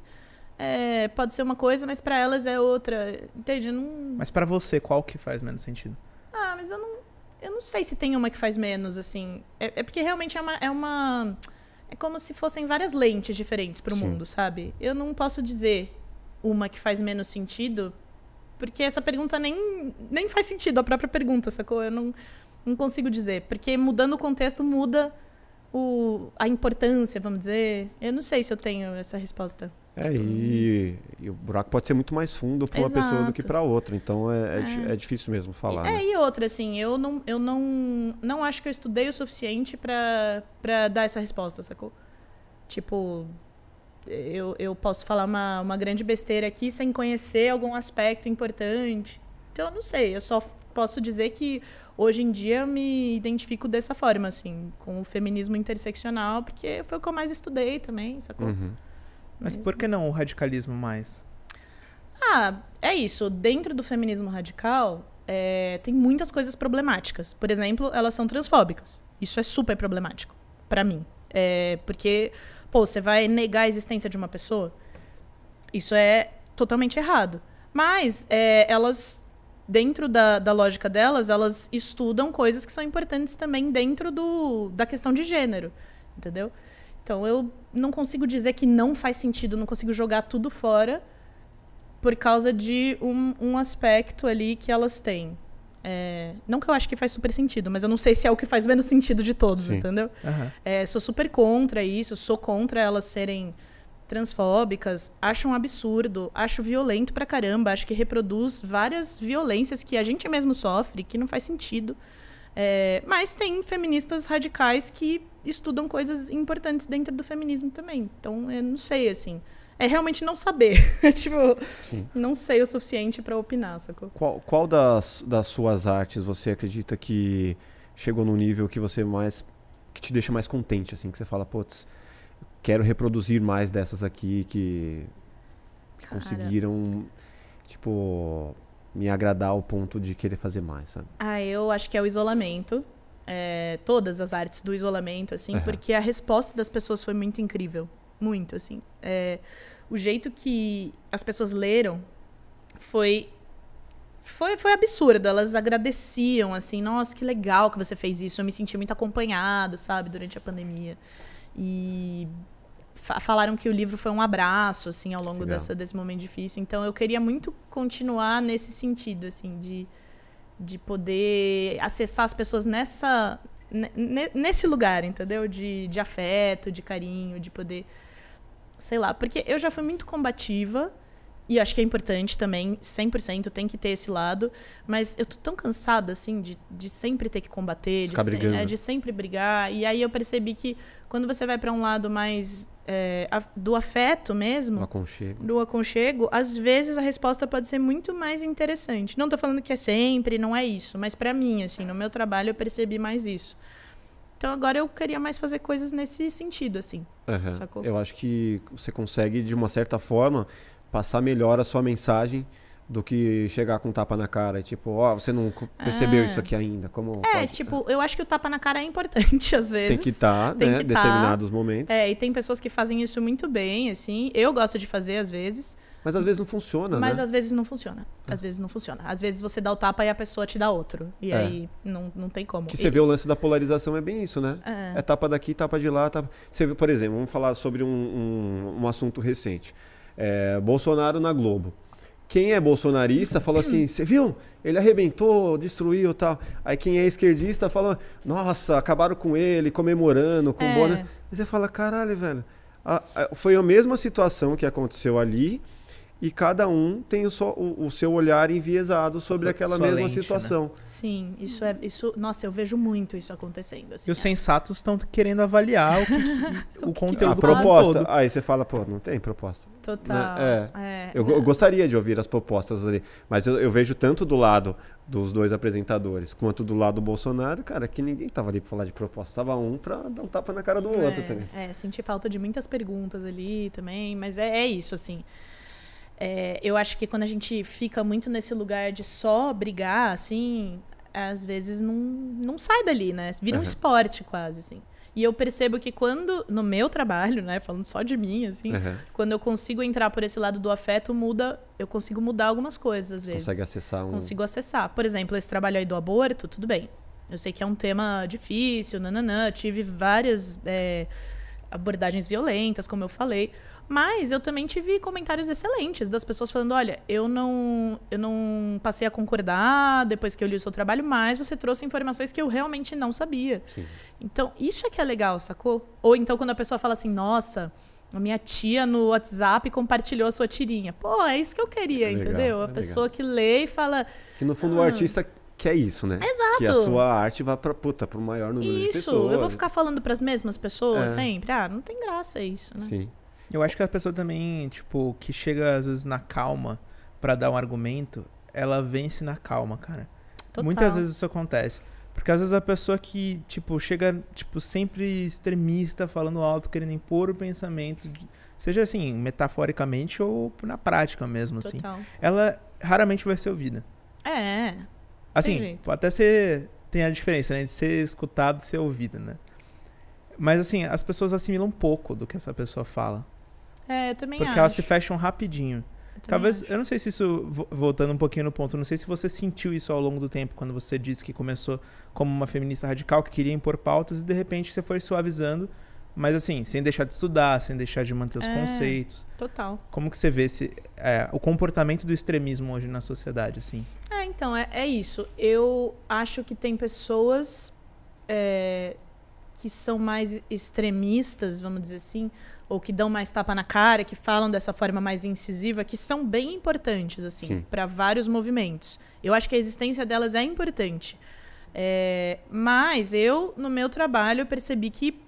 é, pode ser uma coisa, mas para elas é outra. Entende? Não... Mas para você, qual que faz menos sentido? Ah, mas eu não, eu não sei se tem uma que faz menos, assim. É, é porque realmente é uma, é uma. É como se fossem várias lentes diferentes para o mundo, sabe? Eu não posso dizer uma que faz menos sentido, porque essa pergunta nem, nem faz sentido, a própria pergunta, sacou? Eu não, não consigo dizer. Porque mudando o contexto muda o, a importância, vamos dizer. Eu não sei se eu tenho essa resposta. É, e, e, o buraco pode ser muito mais fundo para uma pessoa do que para outra. Então é, é. é, difícil mesmo falar. É, né? e outra, assim, eu não, eu não, não acho que eu estudei o suficiente para dar essa resposta, sacou? Tipo, eu, eu posso falar uma, uma grande besteira aqui sem conhecer algum aspecto importante. Então eu não sei, eu só posso dizer que hoje em dia eu me identifico dessa forma, assim, com o feminismo interseccional, porque foi o que eu mais estudei também, sacou? Uhum. Mas por que não o radicalismo mais? Ah, é isso. Dentro do feminismo radical, é, tem muitas coisas problemáticas. Por exemplo, elas são transfóbicas. Isso é super problemático para mim. É, porque, pô, você vai negar a existência de uma pessoa? Isso é totalmente errado. Mas é, elas dentro da, da lógica delas, elas estudam coisas que são importantes também dentro do, da questão de gênero, entendeu? Então eu não consigo dizer que não faz sentido, não consigo jogar tudo fora por causa de um, um aspecto ali que elas têm. É, não que eu acho que faz super sentido, mas eu não sei se é o que faz menos sentido de todos, Sim. entendeu? Uhum. É, sou super contra isso, sou contra elas serem transfóbicas, acho um absurdo, acho violento pra caramba, acho que reproduz várias violências que a gente mesmo sofre, que não faz sentido. É, mas tem feministas radicais que estudam coisas importantes dentro do feminismo também. Então, eu não sei, assim é realmente não saber. tipo, Sim. não sei o suficiente para opinar, sacou? Qual, qual das, das suas artes você acredita que chegou no nível que você mais. que te deixa mais contente, assim, que você fala, putz, quero reproduzir mais dessas aqui que, que conseguiram, tipo, me agradar ao ponto de querer fazer mais, sabe? Ah, eu acho que é o isolamento. É, todas as artes do isolamento, assim, uhum. porque a resposta das pessoas foi muito incrível. Muito, assim. É, o jeito que as pessoas leram foi foi, foi absurdo. Elas agradeciam, assim, nossa, que legal que você fez isso. Eu me senti muito acompanhada, sabe, durante a pandemia. E falaram que o livro foi um abraço, assim, ao longo dessa, desse momento difícil. Então, eu queria muito continuar nesse sentido, assim, de, de poder acessar as pessoas nessa, nesse lugar, entendeu? De, de afeto, de carinho, de poder sei lá, porque eu já fui muito combativa e acho que é importante também, 100% tem que ter esse lado, mas eu tô tão cansada, assim, de, de sempre ter que combater, de, se, é, de, sempre brigar. E aí eu percebi que quando você vai para um lado mais é, a, do afeto mesmo, do aconchego. do aconchego, às vezes a resposta pode ser muito mais interessante. Não tô falando que é sempre, não é isso, mas para mim, assim, no meu trabalho eu percebi mais isso. Então agora eu queria mais fazer coisas nesse sentido, assim. Uhum. Sacou? Eu acho que você consegue, de uma certa forma, passar melhor a sua mensagem do que chegar com um tapa na cara, tipo, ó, oh, você não percebeu é. isso aqui ainda, como É, pode... tipo, eu acho que o tapa na cara é importante às vezes. Tem que estar, tá, né, determinados momentos. É, e tem pessoas que fazem isso muito bem, assim. Eu gosto de fazer às vezes. Mas às vezes não funciona, Mas né? às vezes não funciona. Às vezes não funciona. Às vezes você dá o tapa e a pessoa te dá outro. E é. aí não, não tem como. Que você e... vê o lance da polarização é bem isso, né? É, é tapa daqui, tapa de lá. Tapa... Você vê, por exemplo, vamos falar sobre um, um, um assunto recente. É, Bolsonaro na Globo quem é bolsonarista falou assim: você viu? Ele arrebentou, destruiu tal. Aí quem é esquerdista fala: nossa, acabaram com ele, comemorando, com é. Bona. E você fala: caralho, velho. A, a, foi a mesma situação que aconteceu ali e cada um tem o, so, o, o seu olhar enviesado sobre aquela mesma lente, né? situação. Né? Sim, isso é isso. Nossa, eu vejo muito isso acontecendo. Assim, e os é. sensatos estão querendo avaliar o, que, o, o conteúdo. A proposta. Todo. Aí você fala, pô, não tem proposta. Total. Né? É. é. Eu, eu, gostaria de ouvir as propostas ali, mas eu, eu, vejo tanto do lado dos dois apresentadores quanto do lado do Bolsonaro, cara, que ninguém tava ali para falar de proposta. Tava um para dar um tapa na cara do outro também. É, senti falta de muitas perguntas ali também, mas é, é isso, assim. É, eu acho que quando a gente fica muito nesse lugar de só brigar, assim, às vezes não, não sai dali, né? Vira uhum. um esporte quase, assim. E eu percebo que quando, no meu trabalho, né, falando só de mim, assim, uhum. quando eu consigo entrar por esse lado do afeto, muda, eu consigo mudar algumas coisas, às vezes. Consegue acessar um... Consigo acessar. Por exemplo, esse trabalho aí do aborto, tudo bem. Eu sei que é um tema difícil, nananã, tive várias é, abordagens violentas, como eu falei. Mas eu também tive comentários excelentes das pessoas falando: olha, eu não, eu não passei a concordar depois que eu li o seu trabalho, mas você trouxe informações que eu realmente não sabia. Sim. Então, isso é que é legal, sacou? Ou então quando a pessoa fala assim: nossa. A minha tia no WhatsApp compartilhou a sua tirinha. Pô, é isso que eu queria, é legal, entendeu? A é pessoa legal. que lê e fala. Que no fundo ah, o artista quer isso, né? Exato. Que a sua arte vá para puta, para o maior número isso. de pessoas. Isso, eu vou ficar falando para as mesmas pessoas é. sempre. Ah, não tem graça isso, né? Sim. Eu acho que a pessoa também, tipo, que chega às vezes na calma para dar um argumento, ela vence na calma, cara. Total. Muitas vezes isso acontece. Porque às vezes a pessoa que, tipo, chega, tipo, sempre extremista, falando alto, querendo impor o pensamento, seja assim, metaforicamente ou na prática mesmo, assim, Total. assim. Ela raramente vai ser ouvida. É. Assim, pode até ser. Tem a diferença, né? De ser escutado e ser ouvido, né? Mas assim, as pessoas assimilam um pouco do que essa pessoa fala. É, eu também Porque acho. elas se fecham rapidinho. Talvez, acho. eu não sei se isso, voltando um pouquinho no ponto, não sei se você sentiu isso ao longo do tempo, quando você disse que começou como uma feminista radical, que queria impor pautas, e de repente você foi suavizando, mas assim, sem deixar de estudar, sem deixar de manter os é, conceitos. Total. Como que você vê esse, é, o comportamento do extremismo hoje na sociedade, assim? É, então, é, é isso. Eu acho que tem pessoas é, que são mais extremistas, vamos dizer assim, ou que dão mais tapa na cara, que falam dessa forma mais incisiva, que são bem importantes assim para vários movimentos. Eu acho que a existência delas é importante. É, mas eu, no meu trabalho, percebi que,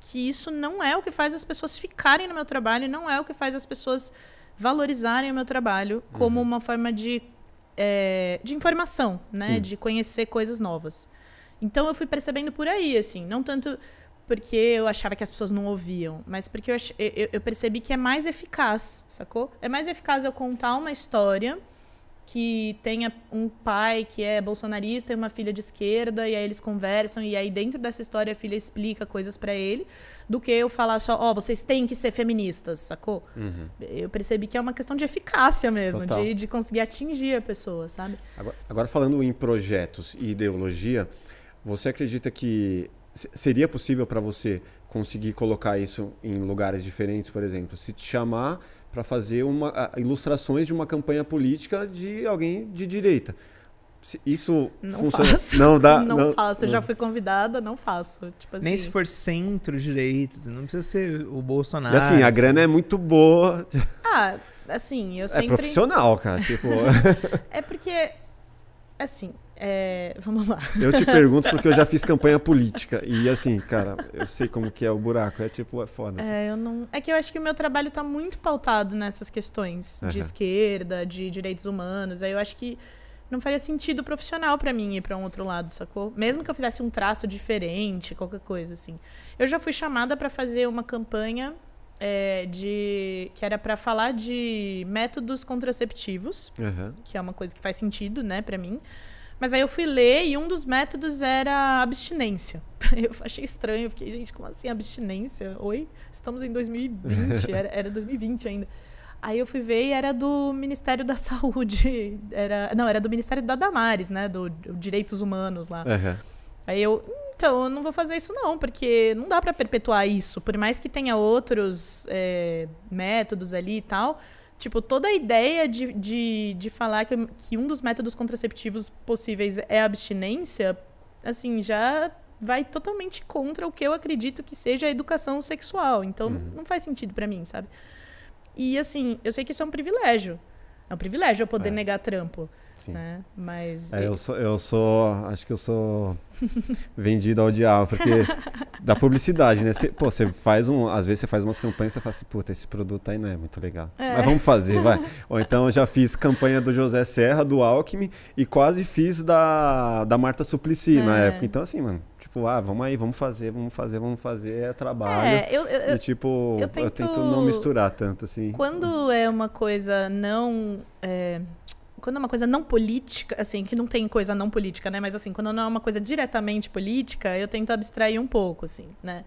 que isso não é o que faz as pessoas ficarem no meu trabalho, não é o que faz as pessoas valorizarem o meu trabalho como uhum. uma forma de, é, de informação, né? Sim. De conhecer coisas novas. Então eu fui percebendo por aí, assim, não tanto porque eu achava que as pessoas não ouviam, mas porque eu, eu, eu, percebi que é mais eficaz, sacou? É mais eficaz eu contar uma história que tenha um pai que é bolsonarista e uma filha de esquerda, e aí eles conversam, e aí dentro dessa história a filha explica coisas para ele, do que eu falar só, ó, oh, vocês têm que ser feministas, sacou? Uhum. Eu percebi que é uma questão de eficácia mesmo, de, de conseguir atingir a pessoa, sabe? Agora, agora falando em projetos e ideologia, você acredita que seria possível para você conseguir colocar isso em lugares diferentes, por exemplo, se te chamar para fazer uma, ilustrações de uma campanha política de alguém de direita. Isso não funciona. Faço. Não dá. Não, não faço. Eu não. já fui convidada, não faço. Tipo assim. Nem se for centro-direita. Não precisa ser o Bolsonaro. E assim, a grana é muito boa. Ah, assim, eu sempre. É profissional, cara. Tipo... é porque. Assim, é, vamos lá. Eu te pergunto porque eu já fiz campanha política. E assim, cara, eu sei como que é o buraco. É tipo, é foda. Assim. É, eu não... é que eu acho que o meu trabalho está muito pautado nessas questões uhum. de esquerda, de direitos humanos. Aí eu acho que não faria sentido profissional para mim ir para um outro lado, sacou? Mesmo que eu fizesse um traço diferente, qualquer coisa assim. Eu já fui chamada para fazer uma campanha é, de que era para falar de métodos contraceptivos, uhum. que é uma coisa que faz sentido, né, para mim. Mas aí eu fui ler e um dos métodos era abstinência. Eu achei estranho, fiquei, gente, como assim abstinência? Oi? Estamos em 2020, era, era 2020 ainda. Aí eu fui ver e era do Ministério da Saúde. Era, não, era do Ministério da Damares, né? Do, do Direitos Humanos lá. Uhum. Aí eu, então, eu não vou fazer isso não, porque não dá para perpetuar isso. Por mais que tenha outros é, métodos ali e tal, Tipo, toda a ideia de, de, de falar que, que um dos métodos contraceptivos possíveis é a abstinência, assim, já vai totalmente contra o que eu acredito que seja a educação sexual. Então, uhum. não faz sentido para mim, sabe? E, assim, eu sei que isso é um privilégio. É um privilégio eu poder é. negar trampo. Sim. Né? Mas. É, eu, sou, eu sou. Acho que eu sou vendido ao diabo, porque da publicidade, né? Cê, pô, você faz um. Às vezes você faz umas campanhas e você fala assim, puta, esse produto aí não é muito legal. É. Mas vamos fazer, vai. Ou então eu já fiz campanha do José Serra, do Alckmin, e quase fiz da, da Marta Suplicy é. na época. Então, assim, mano tipo, ah, vamos aí, vamos fazer, vamos fazer, vamos fazer, é trabalho. É, eu, eu, e, tipo, eu tento... eu tento... não misturar tanto, assim. Quando é uma coisa não. É, quando é uma coisa não política, assim, que não tem coisa não política, né? Mas assim, quando não é uma coisa diretamente política, eu tento abstrair um pouco, assim, né?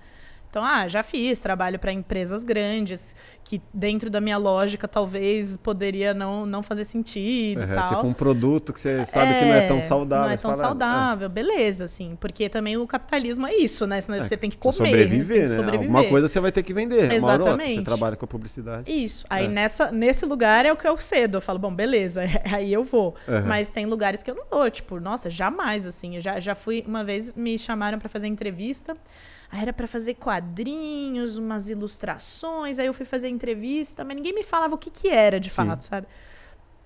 Então, ah, já fiz trabalho para empresas grandes, que dentro da minha lógica talvez poderia não, não fazer sentido. Uhum, tal. Tipo um produto que você sabe é, que não é tão saudável. Não é tão fala, saudável, ah. beleza, assim. Porque também o capitalismo é isso, né? É, você tem que comer. Sobreviver, né? Sobreviver. Alguma coisa você vai ter que vender. Exatamente. Você trabalha com a publicidade. Isso. Aí é. nessa, nesse lugar é o que eu cedo. Eu falo, bom, beleza, aí eu vou. Uhum. Mas tem lugares que eu não vou. Tipo, nossa, jamais, assim. Eu já, já fui, uma vez me chamaram para fazer entrevista. Aí era para fazer quadrinhos, umas ilustrações. Aí eu fui fazer entrevista, mas ninguém me falava o que, que era de fato, Sim. sabe?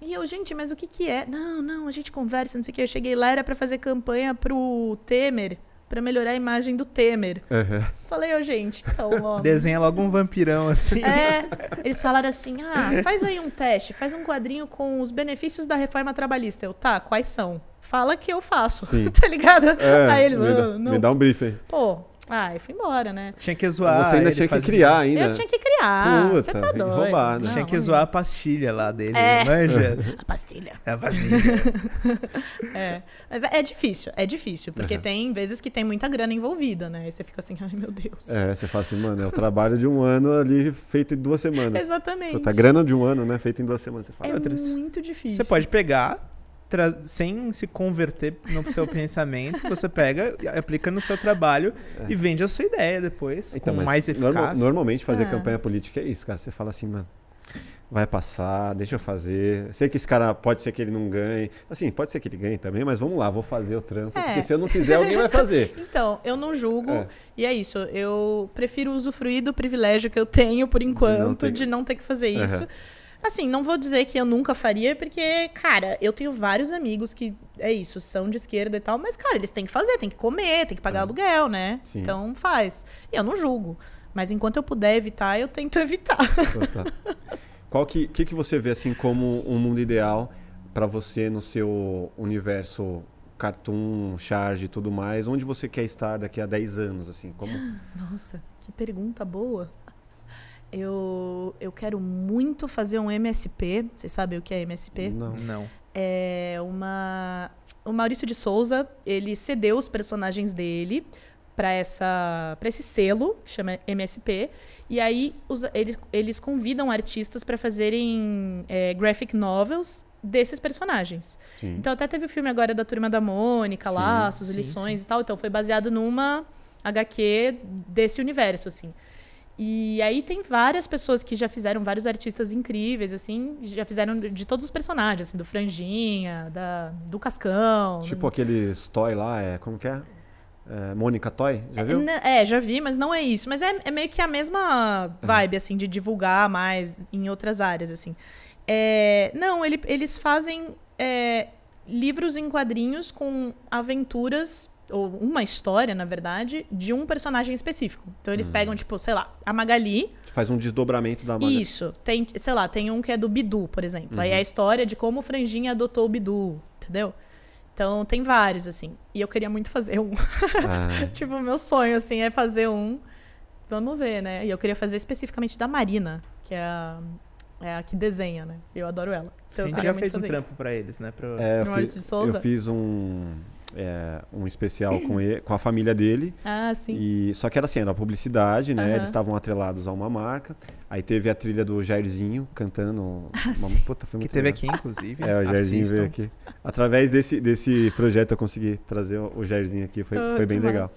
E eu, gente, mas o que, que é? Não, não, a gente conversa, não sei o que. Eu cheguei lá, era para fazer campanha pro Temer para melhorar a imagem do Temer. Uhum. Falei, ô, oh, gente, então, ó. Desenha logo um vampirão assim. É. Eles falaram assim: ah, faz aí um teste, faz um quadrinho com os benefícios da reforma trabalhista. Eu, tá, quais são? Fala que eu faço. tá ligado? É, aí eles, me, oh, não. me dá um briefing. Pô, Ah, e fui embora, né? Tinha que zoar. Você ainda tinha que criar ainda. Eu tinha que criar. Puta, Você tá doido. roubar, né? Não, Tinha que não. zoar a pastilha lá dele, É. manja? A pastilha. É a vasilha. É. Mas é, é difícil, é difícil. Porque Uhum. tem vezes que tem muita grana envolvida, né? Aí você fica assim, ai meu Deus. É, você fala assim, mano, é o trabalho de um ano ali feito em duas semanas. Exatamente. A grana de um ano, né? Feito em duas semanas. Você fala, É muito difícil. Você pode pegar, sem se converter no seu pensamento, você pega, aplica no seu trabalho e vende a sua ideia depois, Então, com mais norma- eficácia. normalmente fazer Ah. campanha política é isso, cara. Você fala assim, mano, vai passar, deixa eu fazer. Sei que esse cara pode ser que ele não ganhe. Assim, pode ser que ele ganhe também, mas vamos lá, vou fazer o trampo. É. Porque se eu não fizer, alguém vai fazer. Então, eu não julgo. É. E é isso. Eu prefiro usufruir do privilégio que eu tenho, por enquanto, ter- de não ter que fazer Aham. isso. Assim, não vou dizer que eu nunca faria, porque, cara, eu tenho vários amigos que, é isso, são de esquerda e tal, mas, cara, eles têm que fazer, têm que comer, têm que pagar aluguel, né? Sim. Então, faz. E eu não julgo. Mas enquanto eu puder evitar, eu tento evitar. Então, tá. Qual que, que, que você vê assim como um mundo ideal pra você no seu universo cartoon, charge e tudo mais? Onde você quer estar daqui a 10 anos, assim? Como... Nossa, que pergunta boa. Eu, eu quero muito fazer um MSP. Vocês sabem o que é MSP? Não. Não. É uma. O Maurício de Souza, ele cedeu os personagens dele para essa para esse selo que chama MSP e aí os- eles, eles convidam artistas para fazerem é, graphic novels desses personagens Sim. então até teve o filme agora da Turma da Mônica Sim, Laços sim, lições e tal então foi baseado numa HQ desse universo assim e aí tem várias pessoas que já fizeram, vários artistas incríveis, assim, já fizeram de todos os personagens, assim, do Franjinha, da, do Cascão. Tipo aqueles toy lá, é, como que é? É, Mônica Toy, já viu? N- É, já vi, mas não é isso. Mas é, é meio que a mesma vibe, assim, de divulgar mais em outras áreas, assim. É, não, ele- eles fazem é, livros em quadrinhos com aventuras, ou uma história, na verdade, de um personagem específico. Então eles pegam, tipo, sei lá, a Magali, Faz um desdobramento da Maga- Isso. Tem, sei lá, tem um que é do Bidu, por exemplo. Aí é a história de como o Franjinha adotou o Bidu, entendeu? Então tem vários, assim. E eu queria muito fazer um. Ah, tipo, o meu sonho, assim, é fazer um. Vamos ver, né? E eu queria fazer especificamente da Marina, que é a, é a que desenha, né? Eu adoro ela. Então a eu gente queria já muito fez um fazer trampo isso. pra eles, né? Pra... é, eu, fiz, de Souza? eu fiz um, é, um especial com, ele, com a família dele. Ah, sim. E, só que era assim, era publicidade, né? Aham. Eles estavam atrelados a uma marca. Aí teve a trilha do Jairzinho cantando. Uma, Ah, sim. puta, foi Que muito teve legal. aqui, inclusive. É, o Jairzinho Assistam. veio aqui. Através desse, desse projeto eu consegui trazer o Jairzinho aqui, foi, Ah, foi bem que legal. massa.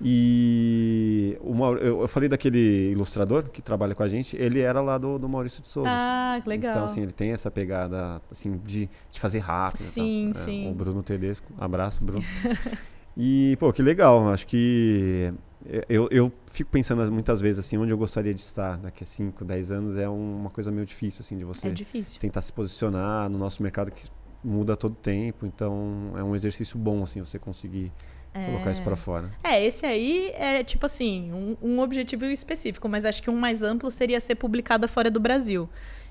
E eu, eu falei daquele ilustrador que trabalha com a gente, ele era lá do, do Maurício de Souza. Ah, que legal. Então, assim, ele tem essa pegada, assim, de, de fazer rápido. Sim, tal. É, sim. o Bruno Tedesco, abraço, Bruno. e, pô, que legal, acho que eu, eu fico pensando muitas vezes, assim, onde eu gostaria de estar daqui a 5, 10 anos é uma coisa meio difícil, assim, de você É difícil. tentar se posicionar no nosso mercado que muda a todo tempo, então é um exercício bom, assim, você conseguir colocar isso pra fora. É, esse aí é tipo assim, um, um objetivo específico, mas acho que um mais amplo seria ser publicada fora do Brasil.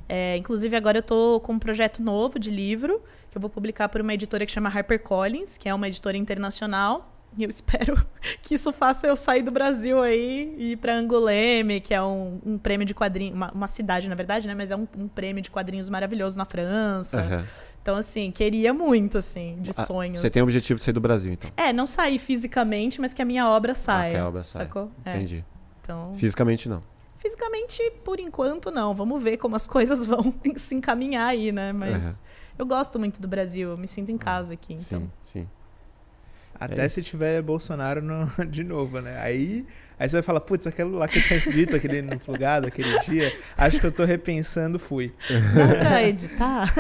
É, inclusive, agora eu tô com um projeto novo de livro, que eu vou publicar por uma editora que chama HarperCollins, que é uma editora internacional. E eu espero que isso faça eu sair do Brasil aí e ir para Angoleme, que é um, um prêmio de quadrinhos, uma, uma cidade, na verdade, né? Mas é um, um prêmio de quadrinhos maravilhoso na França. Aham. Então, assim, queria muito, assim, de Ah, sonhos. Você tem o objetivo de sair do Brasil, então. É, não sair fisicamente, mas que a minha obra saia. que a obra saia. Sacou? É. Entendi. Então, Fisicamente, não. fisicamente, por enquanto, não. Vamos ver como as coisas vão se encaminhar aí, né? Mas Aham. eu gosto muito do Brasil, eu me sinto em casa aqui. Então, Sim, sim. Até É. se tiver Bolsonaro no- de novo, né? Aí, aí você vai falar, putz, aquele lá que eu tinha dito, aquele no plugado, aquele dia, acho que eu tô repensando, fui. dá pra editar?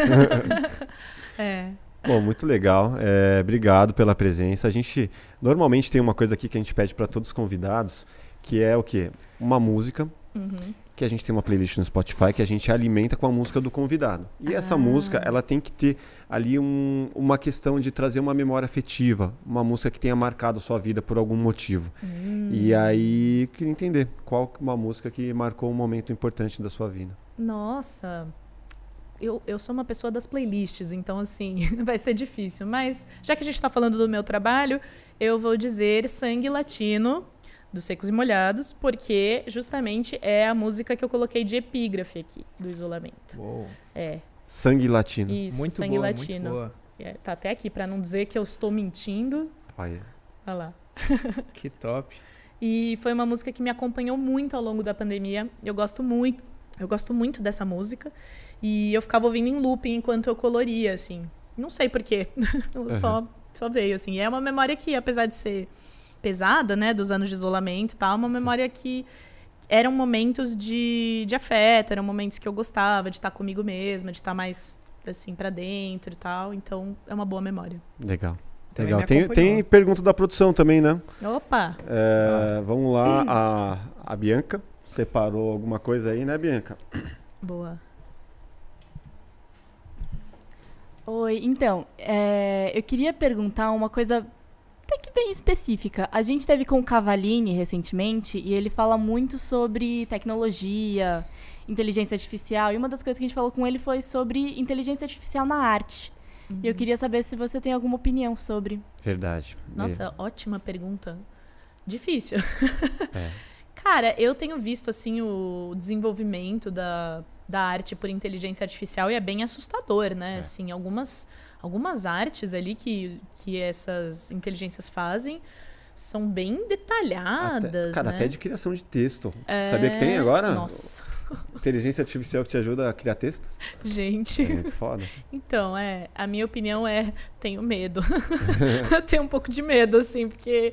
é. Bom, muito legal. É, obrigado pela presença. A gente normalmente tem uma coisa aqui que a gente pede para todos os convidados, que é o quê? Uma música Uhum. Que a gente tem uma playlist no Spotify que a gente alimenta com a música do convidado. E essa Ah. música, ela tem que ter ali um- uma questão de trazer uma memória afetiva, uma música que tenha marcado sua vida por algum motivo. Hum. E aí, eu queria entender qual que- uma música que marcou um momento importante da sua vida. Nossa. Eu, eu sou uma pessoa das playlists, então, assim, vai ser difícil. Mas, já que a gente tá falando do meu trabalho, eu vou dizer Sangue Latino, dos Secos e Molhados, porque justamente é a música que eu coloquei de epígrafe aqui, do isolamento. Uou. É. Sangue latino. Isso, Muito sangue boa, latino. muito boa. É, tá até aqui, para não dizer que eu estou mentindo. Olha. Olha lá. Que top. E foi uma música que me acompanhou muito ao longo da pandemia. Eu gosto muito, eu gosto muito dessa música. E eu ficava ouvindo em looping enquanto eu coloria, assim. Não sei porquê. só, só veio, assim. E é uma memória que, apesar de ser pesada, né, dos anos de isolamento e tal, uma memória que eram momentos de, de afeto, eram momentos que eu gostava de estar comigo mesma, de estar mais assim para dentro e tal. Então é uma boa memória. Legal. Também Legal. Tem, tem pergunta da produção também, né? Opa! É, Vamos lá, a, a Bianca separou alguma coisa aí, né, Bianca? Boa. Oi, então, é, eu queria perguntar uma coisa bem específica. A gente teve com o Cavalini recentemente e ele fala muito sobre tecnologia, inteligência artificial. E uma das coisas que a gente falou com ele foi sobre inteligência artificial na arte. E eu queria saber se você tem alguma opinião sobre. Verdade. Nossa, ótima pergunta. Difícil. É. Cara, eu tenho visto assim o desenvolvimento da, da arte por inteligência artificial e é bem assustador, né? É. Assim, algumas, algumas artes ali que, que essas inteligências fazem são bem Até- detalhadas, cara, né? até de criação de texto. É, Sabia que tem agora? Nossa, Inteligência artificial que te ajuda a criar textos? gente. É muito foda. Então, é, a minha opinião é, tenho medo. eu tenho um pouco de medo, assim, porque,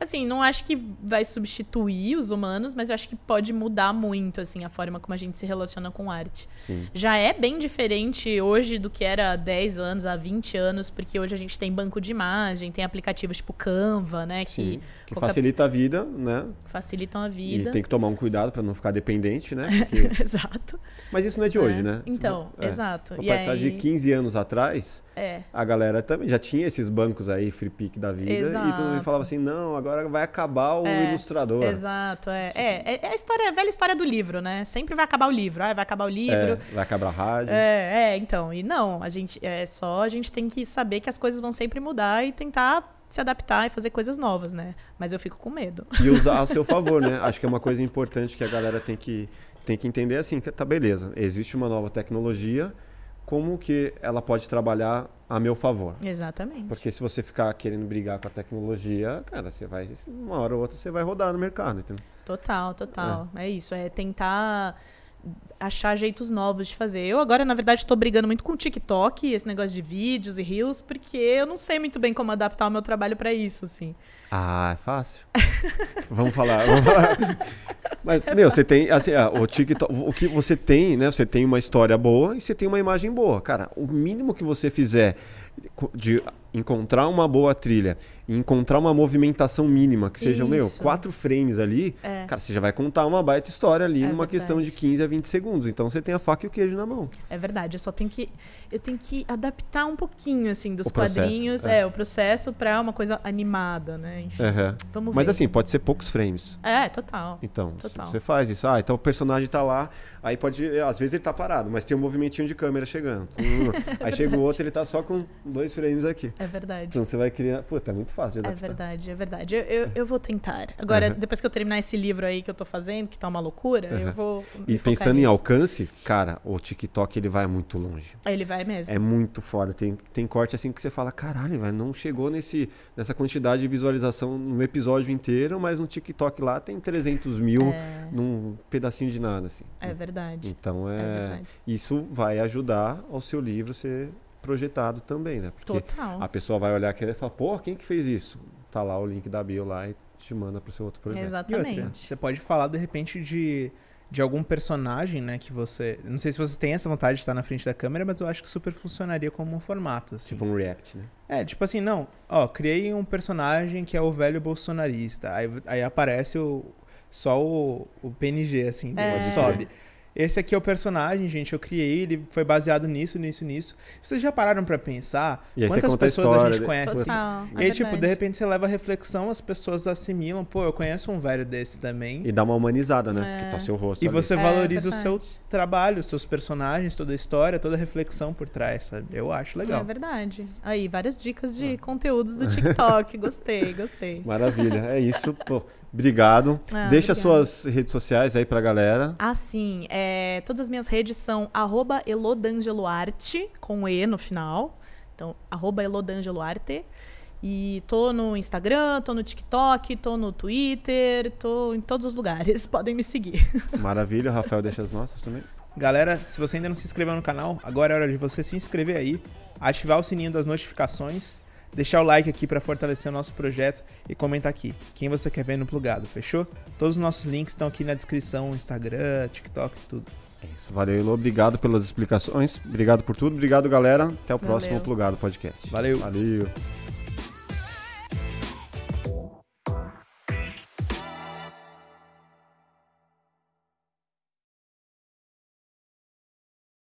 assim, não acho que vai substituir os humanos, mas eu acho que pode mudar muito, assim, a forma como a gente se relaciona com arte. Sim. Já é bem diferente hoje do que era há 10 anos, há 20 anos, porque hoje a gente tem banco de imagem, tem aplicativos tipo Canva, né, que Sim. Que qualquer- facilita a vida, né? facilitam a E vida. tem que tomar um cuidado pra não ficar dependente, né? Porque- Exato. Mas isso não é de hoje, É. né? Então, É. exato. Uma E passagem aí- de 15 anos atrás, É. a galera também já tinha esses bancos aí, free pick da vida, e todo mundo Exato. falava assim, não, agora vai acabar o É, ilustrador. Exato, é. É, é a história, a velha história do livro, né? Sempre vai acabar o livro. Ah, vai acabar o É, livro. vai acabar a rádio. É, é, então. E não, a gente é só a gente tem que saber que as coisas vão sempre mudar e tentar se adaptar e fazer coisas novas, né? Mas eu fico com medo. E usar a seu favor, né? Acho que é uma coisa importante que a galera tem que, tem que entender assim, que tá beleza, existe uma nova tecnologia, como que ela pode trabalhar a meu favor? Exatamente. Porque se você ficar querendo brigar com a tecnologia, cara, você vai, uma hora ou outra você vai rodar no mercado, entendeu? Total, total. É. isso, é tentar achar jeitos novos de fazer. Eu agora, na verdade, estou brigando muito com o TikTok, esse negócio de vídeos e reels, porque eu não sei muito bem como adaptar o meu trabalho para isso, assim. Ah, é fácil. vamos falar. Vamos falar. Mas, meu, você tem, assim, ah, o TikTok, o que você tem, né? Você tem uma história boa e você tem uma imagem boa. Cara, o mínimo que você fizer de encontrar uma boa trilha e encontrar uma movimentação mínima, que seja, meu, Isso. quatro frames ali, É. cara, você já vai contar uma baita história ali É numa verdade. questão de 15 a 20 segundos. Então você tem a faca e o queijo na mão. É verdade, eu só tenho que eu tenho que adaptar um pouquinho assim dos O quadrinhos, é. é. o processo para uma coisa animada, né? Enfim, Aham. vamos Mas ver. assim, pode ser poucos frames. É, total. Então, Total. você faz isso. Ah, então o personagem tá lá, aí pode. Às vezes ele tá parado, mas tem um movimentinho de câmera chegando. Hum, aí chega o outro, ele tá só com dois frames aqui. É verdade. Então você vai criar. Puta, é muito fácil de É adaptar. verdade, é verdade. Eu, eu, eu vou tentar. Agora, Uhum. depois que eu terminar esse livro aí que eu tô fazendo, que tá uma loucura, eu Uhum. vou. E pensando em nisso. alcance, cara, o TikTok ele vai muito longe. Ele vai mesmo. É muito foda. Tem, tem corte assim que você fala, caralho, velho, não chegou nesse, nessa quantidade de visualização no episódio inteiro, mas no TikTok lá tem 300 mil É, num pedacinho de nada, assim. é verdade. Então É, é. verdade. isso vai ajudar ao seu livro ser projetado também, né? Porque Total. a pessoa vai olhar aquilo e falar, pô, quem que fez isso? Tá lá o link da bio lá e te manda pro seu outro projeto. E outra, Exatamente. você pode falar de repente de, de algum personagem, né, que você. Não sei se você tem essa vontade de estar na frente da câmera, mas eu acho que super funcionaria como um formato, assim. Tipo um react, né? É, tipo assim, não, ó, criei um personagem que é o velho bolsonarista. Aí, aí aparece o, só o, o PNG, assim, É. sobe. Esse aqui é o personagem, gente, eu criei, ele foi baseado nisso, nisso, nisso. Vocês já pararam para pensar quantas pessoas a, a gente conhece? Total, assim? é e aí, tipo, de repente você leva a reflexão, as pessoas assimilam, pô, eu conheço um velho desse também. E dá uma humanizada, né? É. Porque tá seu rosto. E ali. você valoriza é, o seu trabalho, os seus personagens, toda a história, toda a reflexão por trás, sabe? Eu acho legal. É verdade. Aí, várias dicas de conteúdos do TikTok. gostei, gostei. Maravilha. É isso, pô. Obrigado. Ah, Deixa obrigada. suas redes sociais aí pra galera. Ah, sim. É, todas as minhas redes são elodangeloarte, com E no final. Então, elodangeloarte. E tô no Instagram, tô no TikTok, tô no Twitter, tô em todos os lugares. Podem me seguir. Maravilha. Rafael deixa as nossas também. Galera, se você ainda não se inscreveu no canal, agora é hora de você se inscrever aí, ativar o sininho das notificações deixar o like aqui para fortalecer o nosso projeto e comentar aqui quem você quer ver no plugado, fechou? Todos os nossos links estão aqui na descrição, Instagram, TikTok, tudo. É isso, valeu, Elô. Obrigado pelas explicações. Obrigado por tudo. Obrigado, galera. Até o valeu. próximo Plugado Podcast. Valeu. Valeu.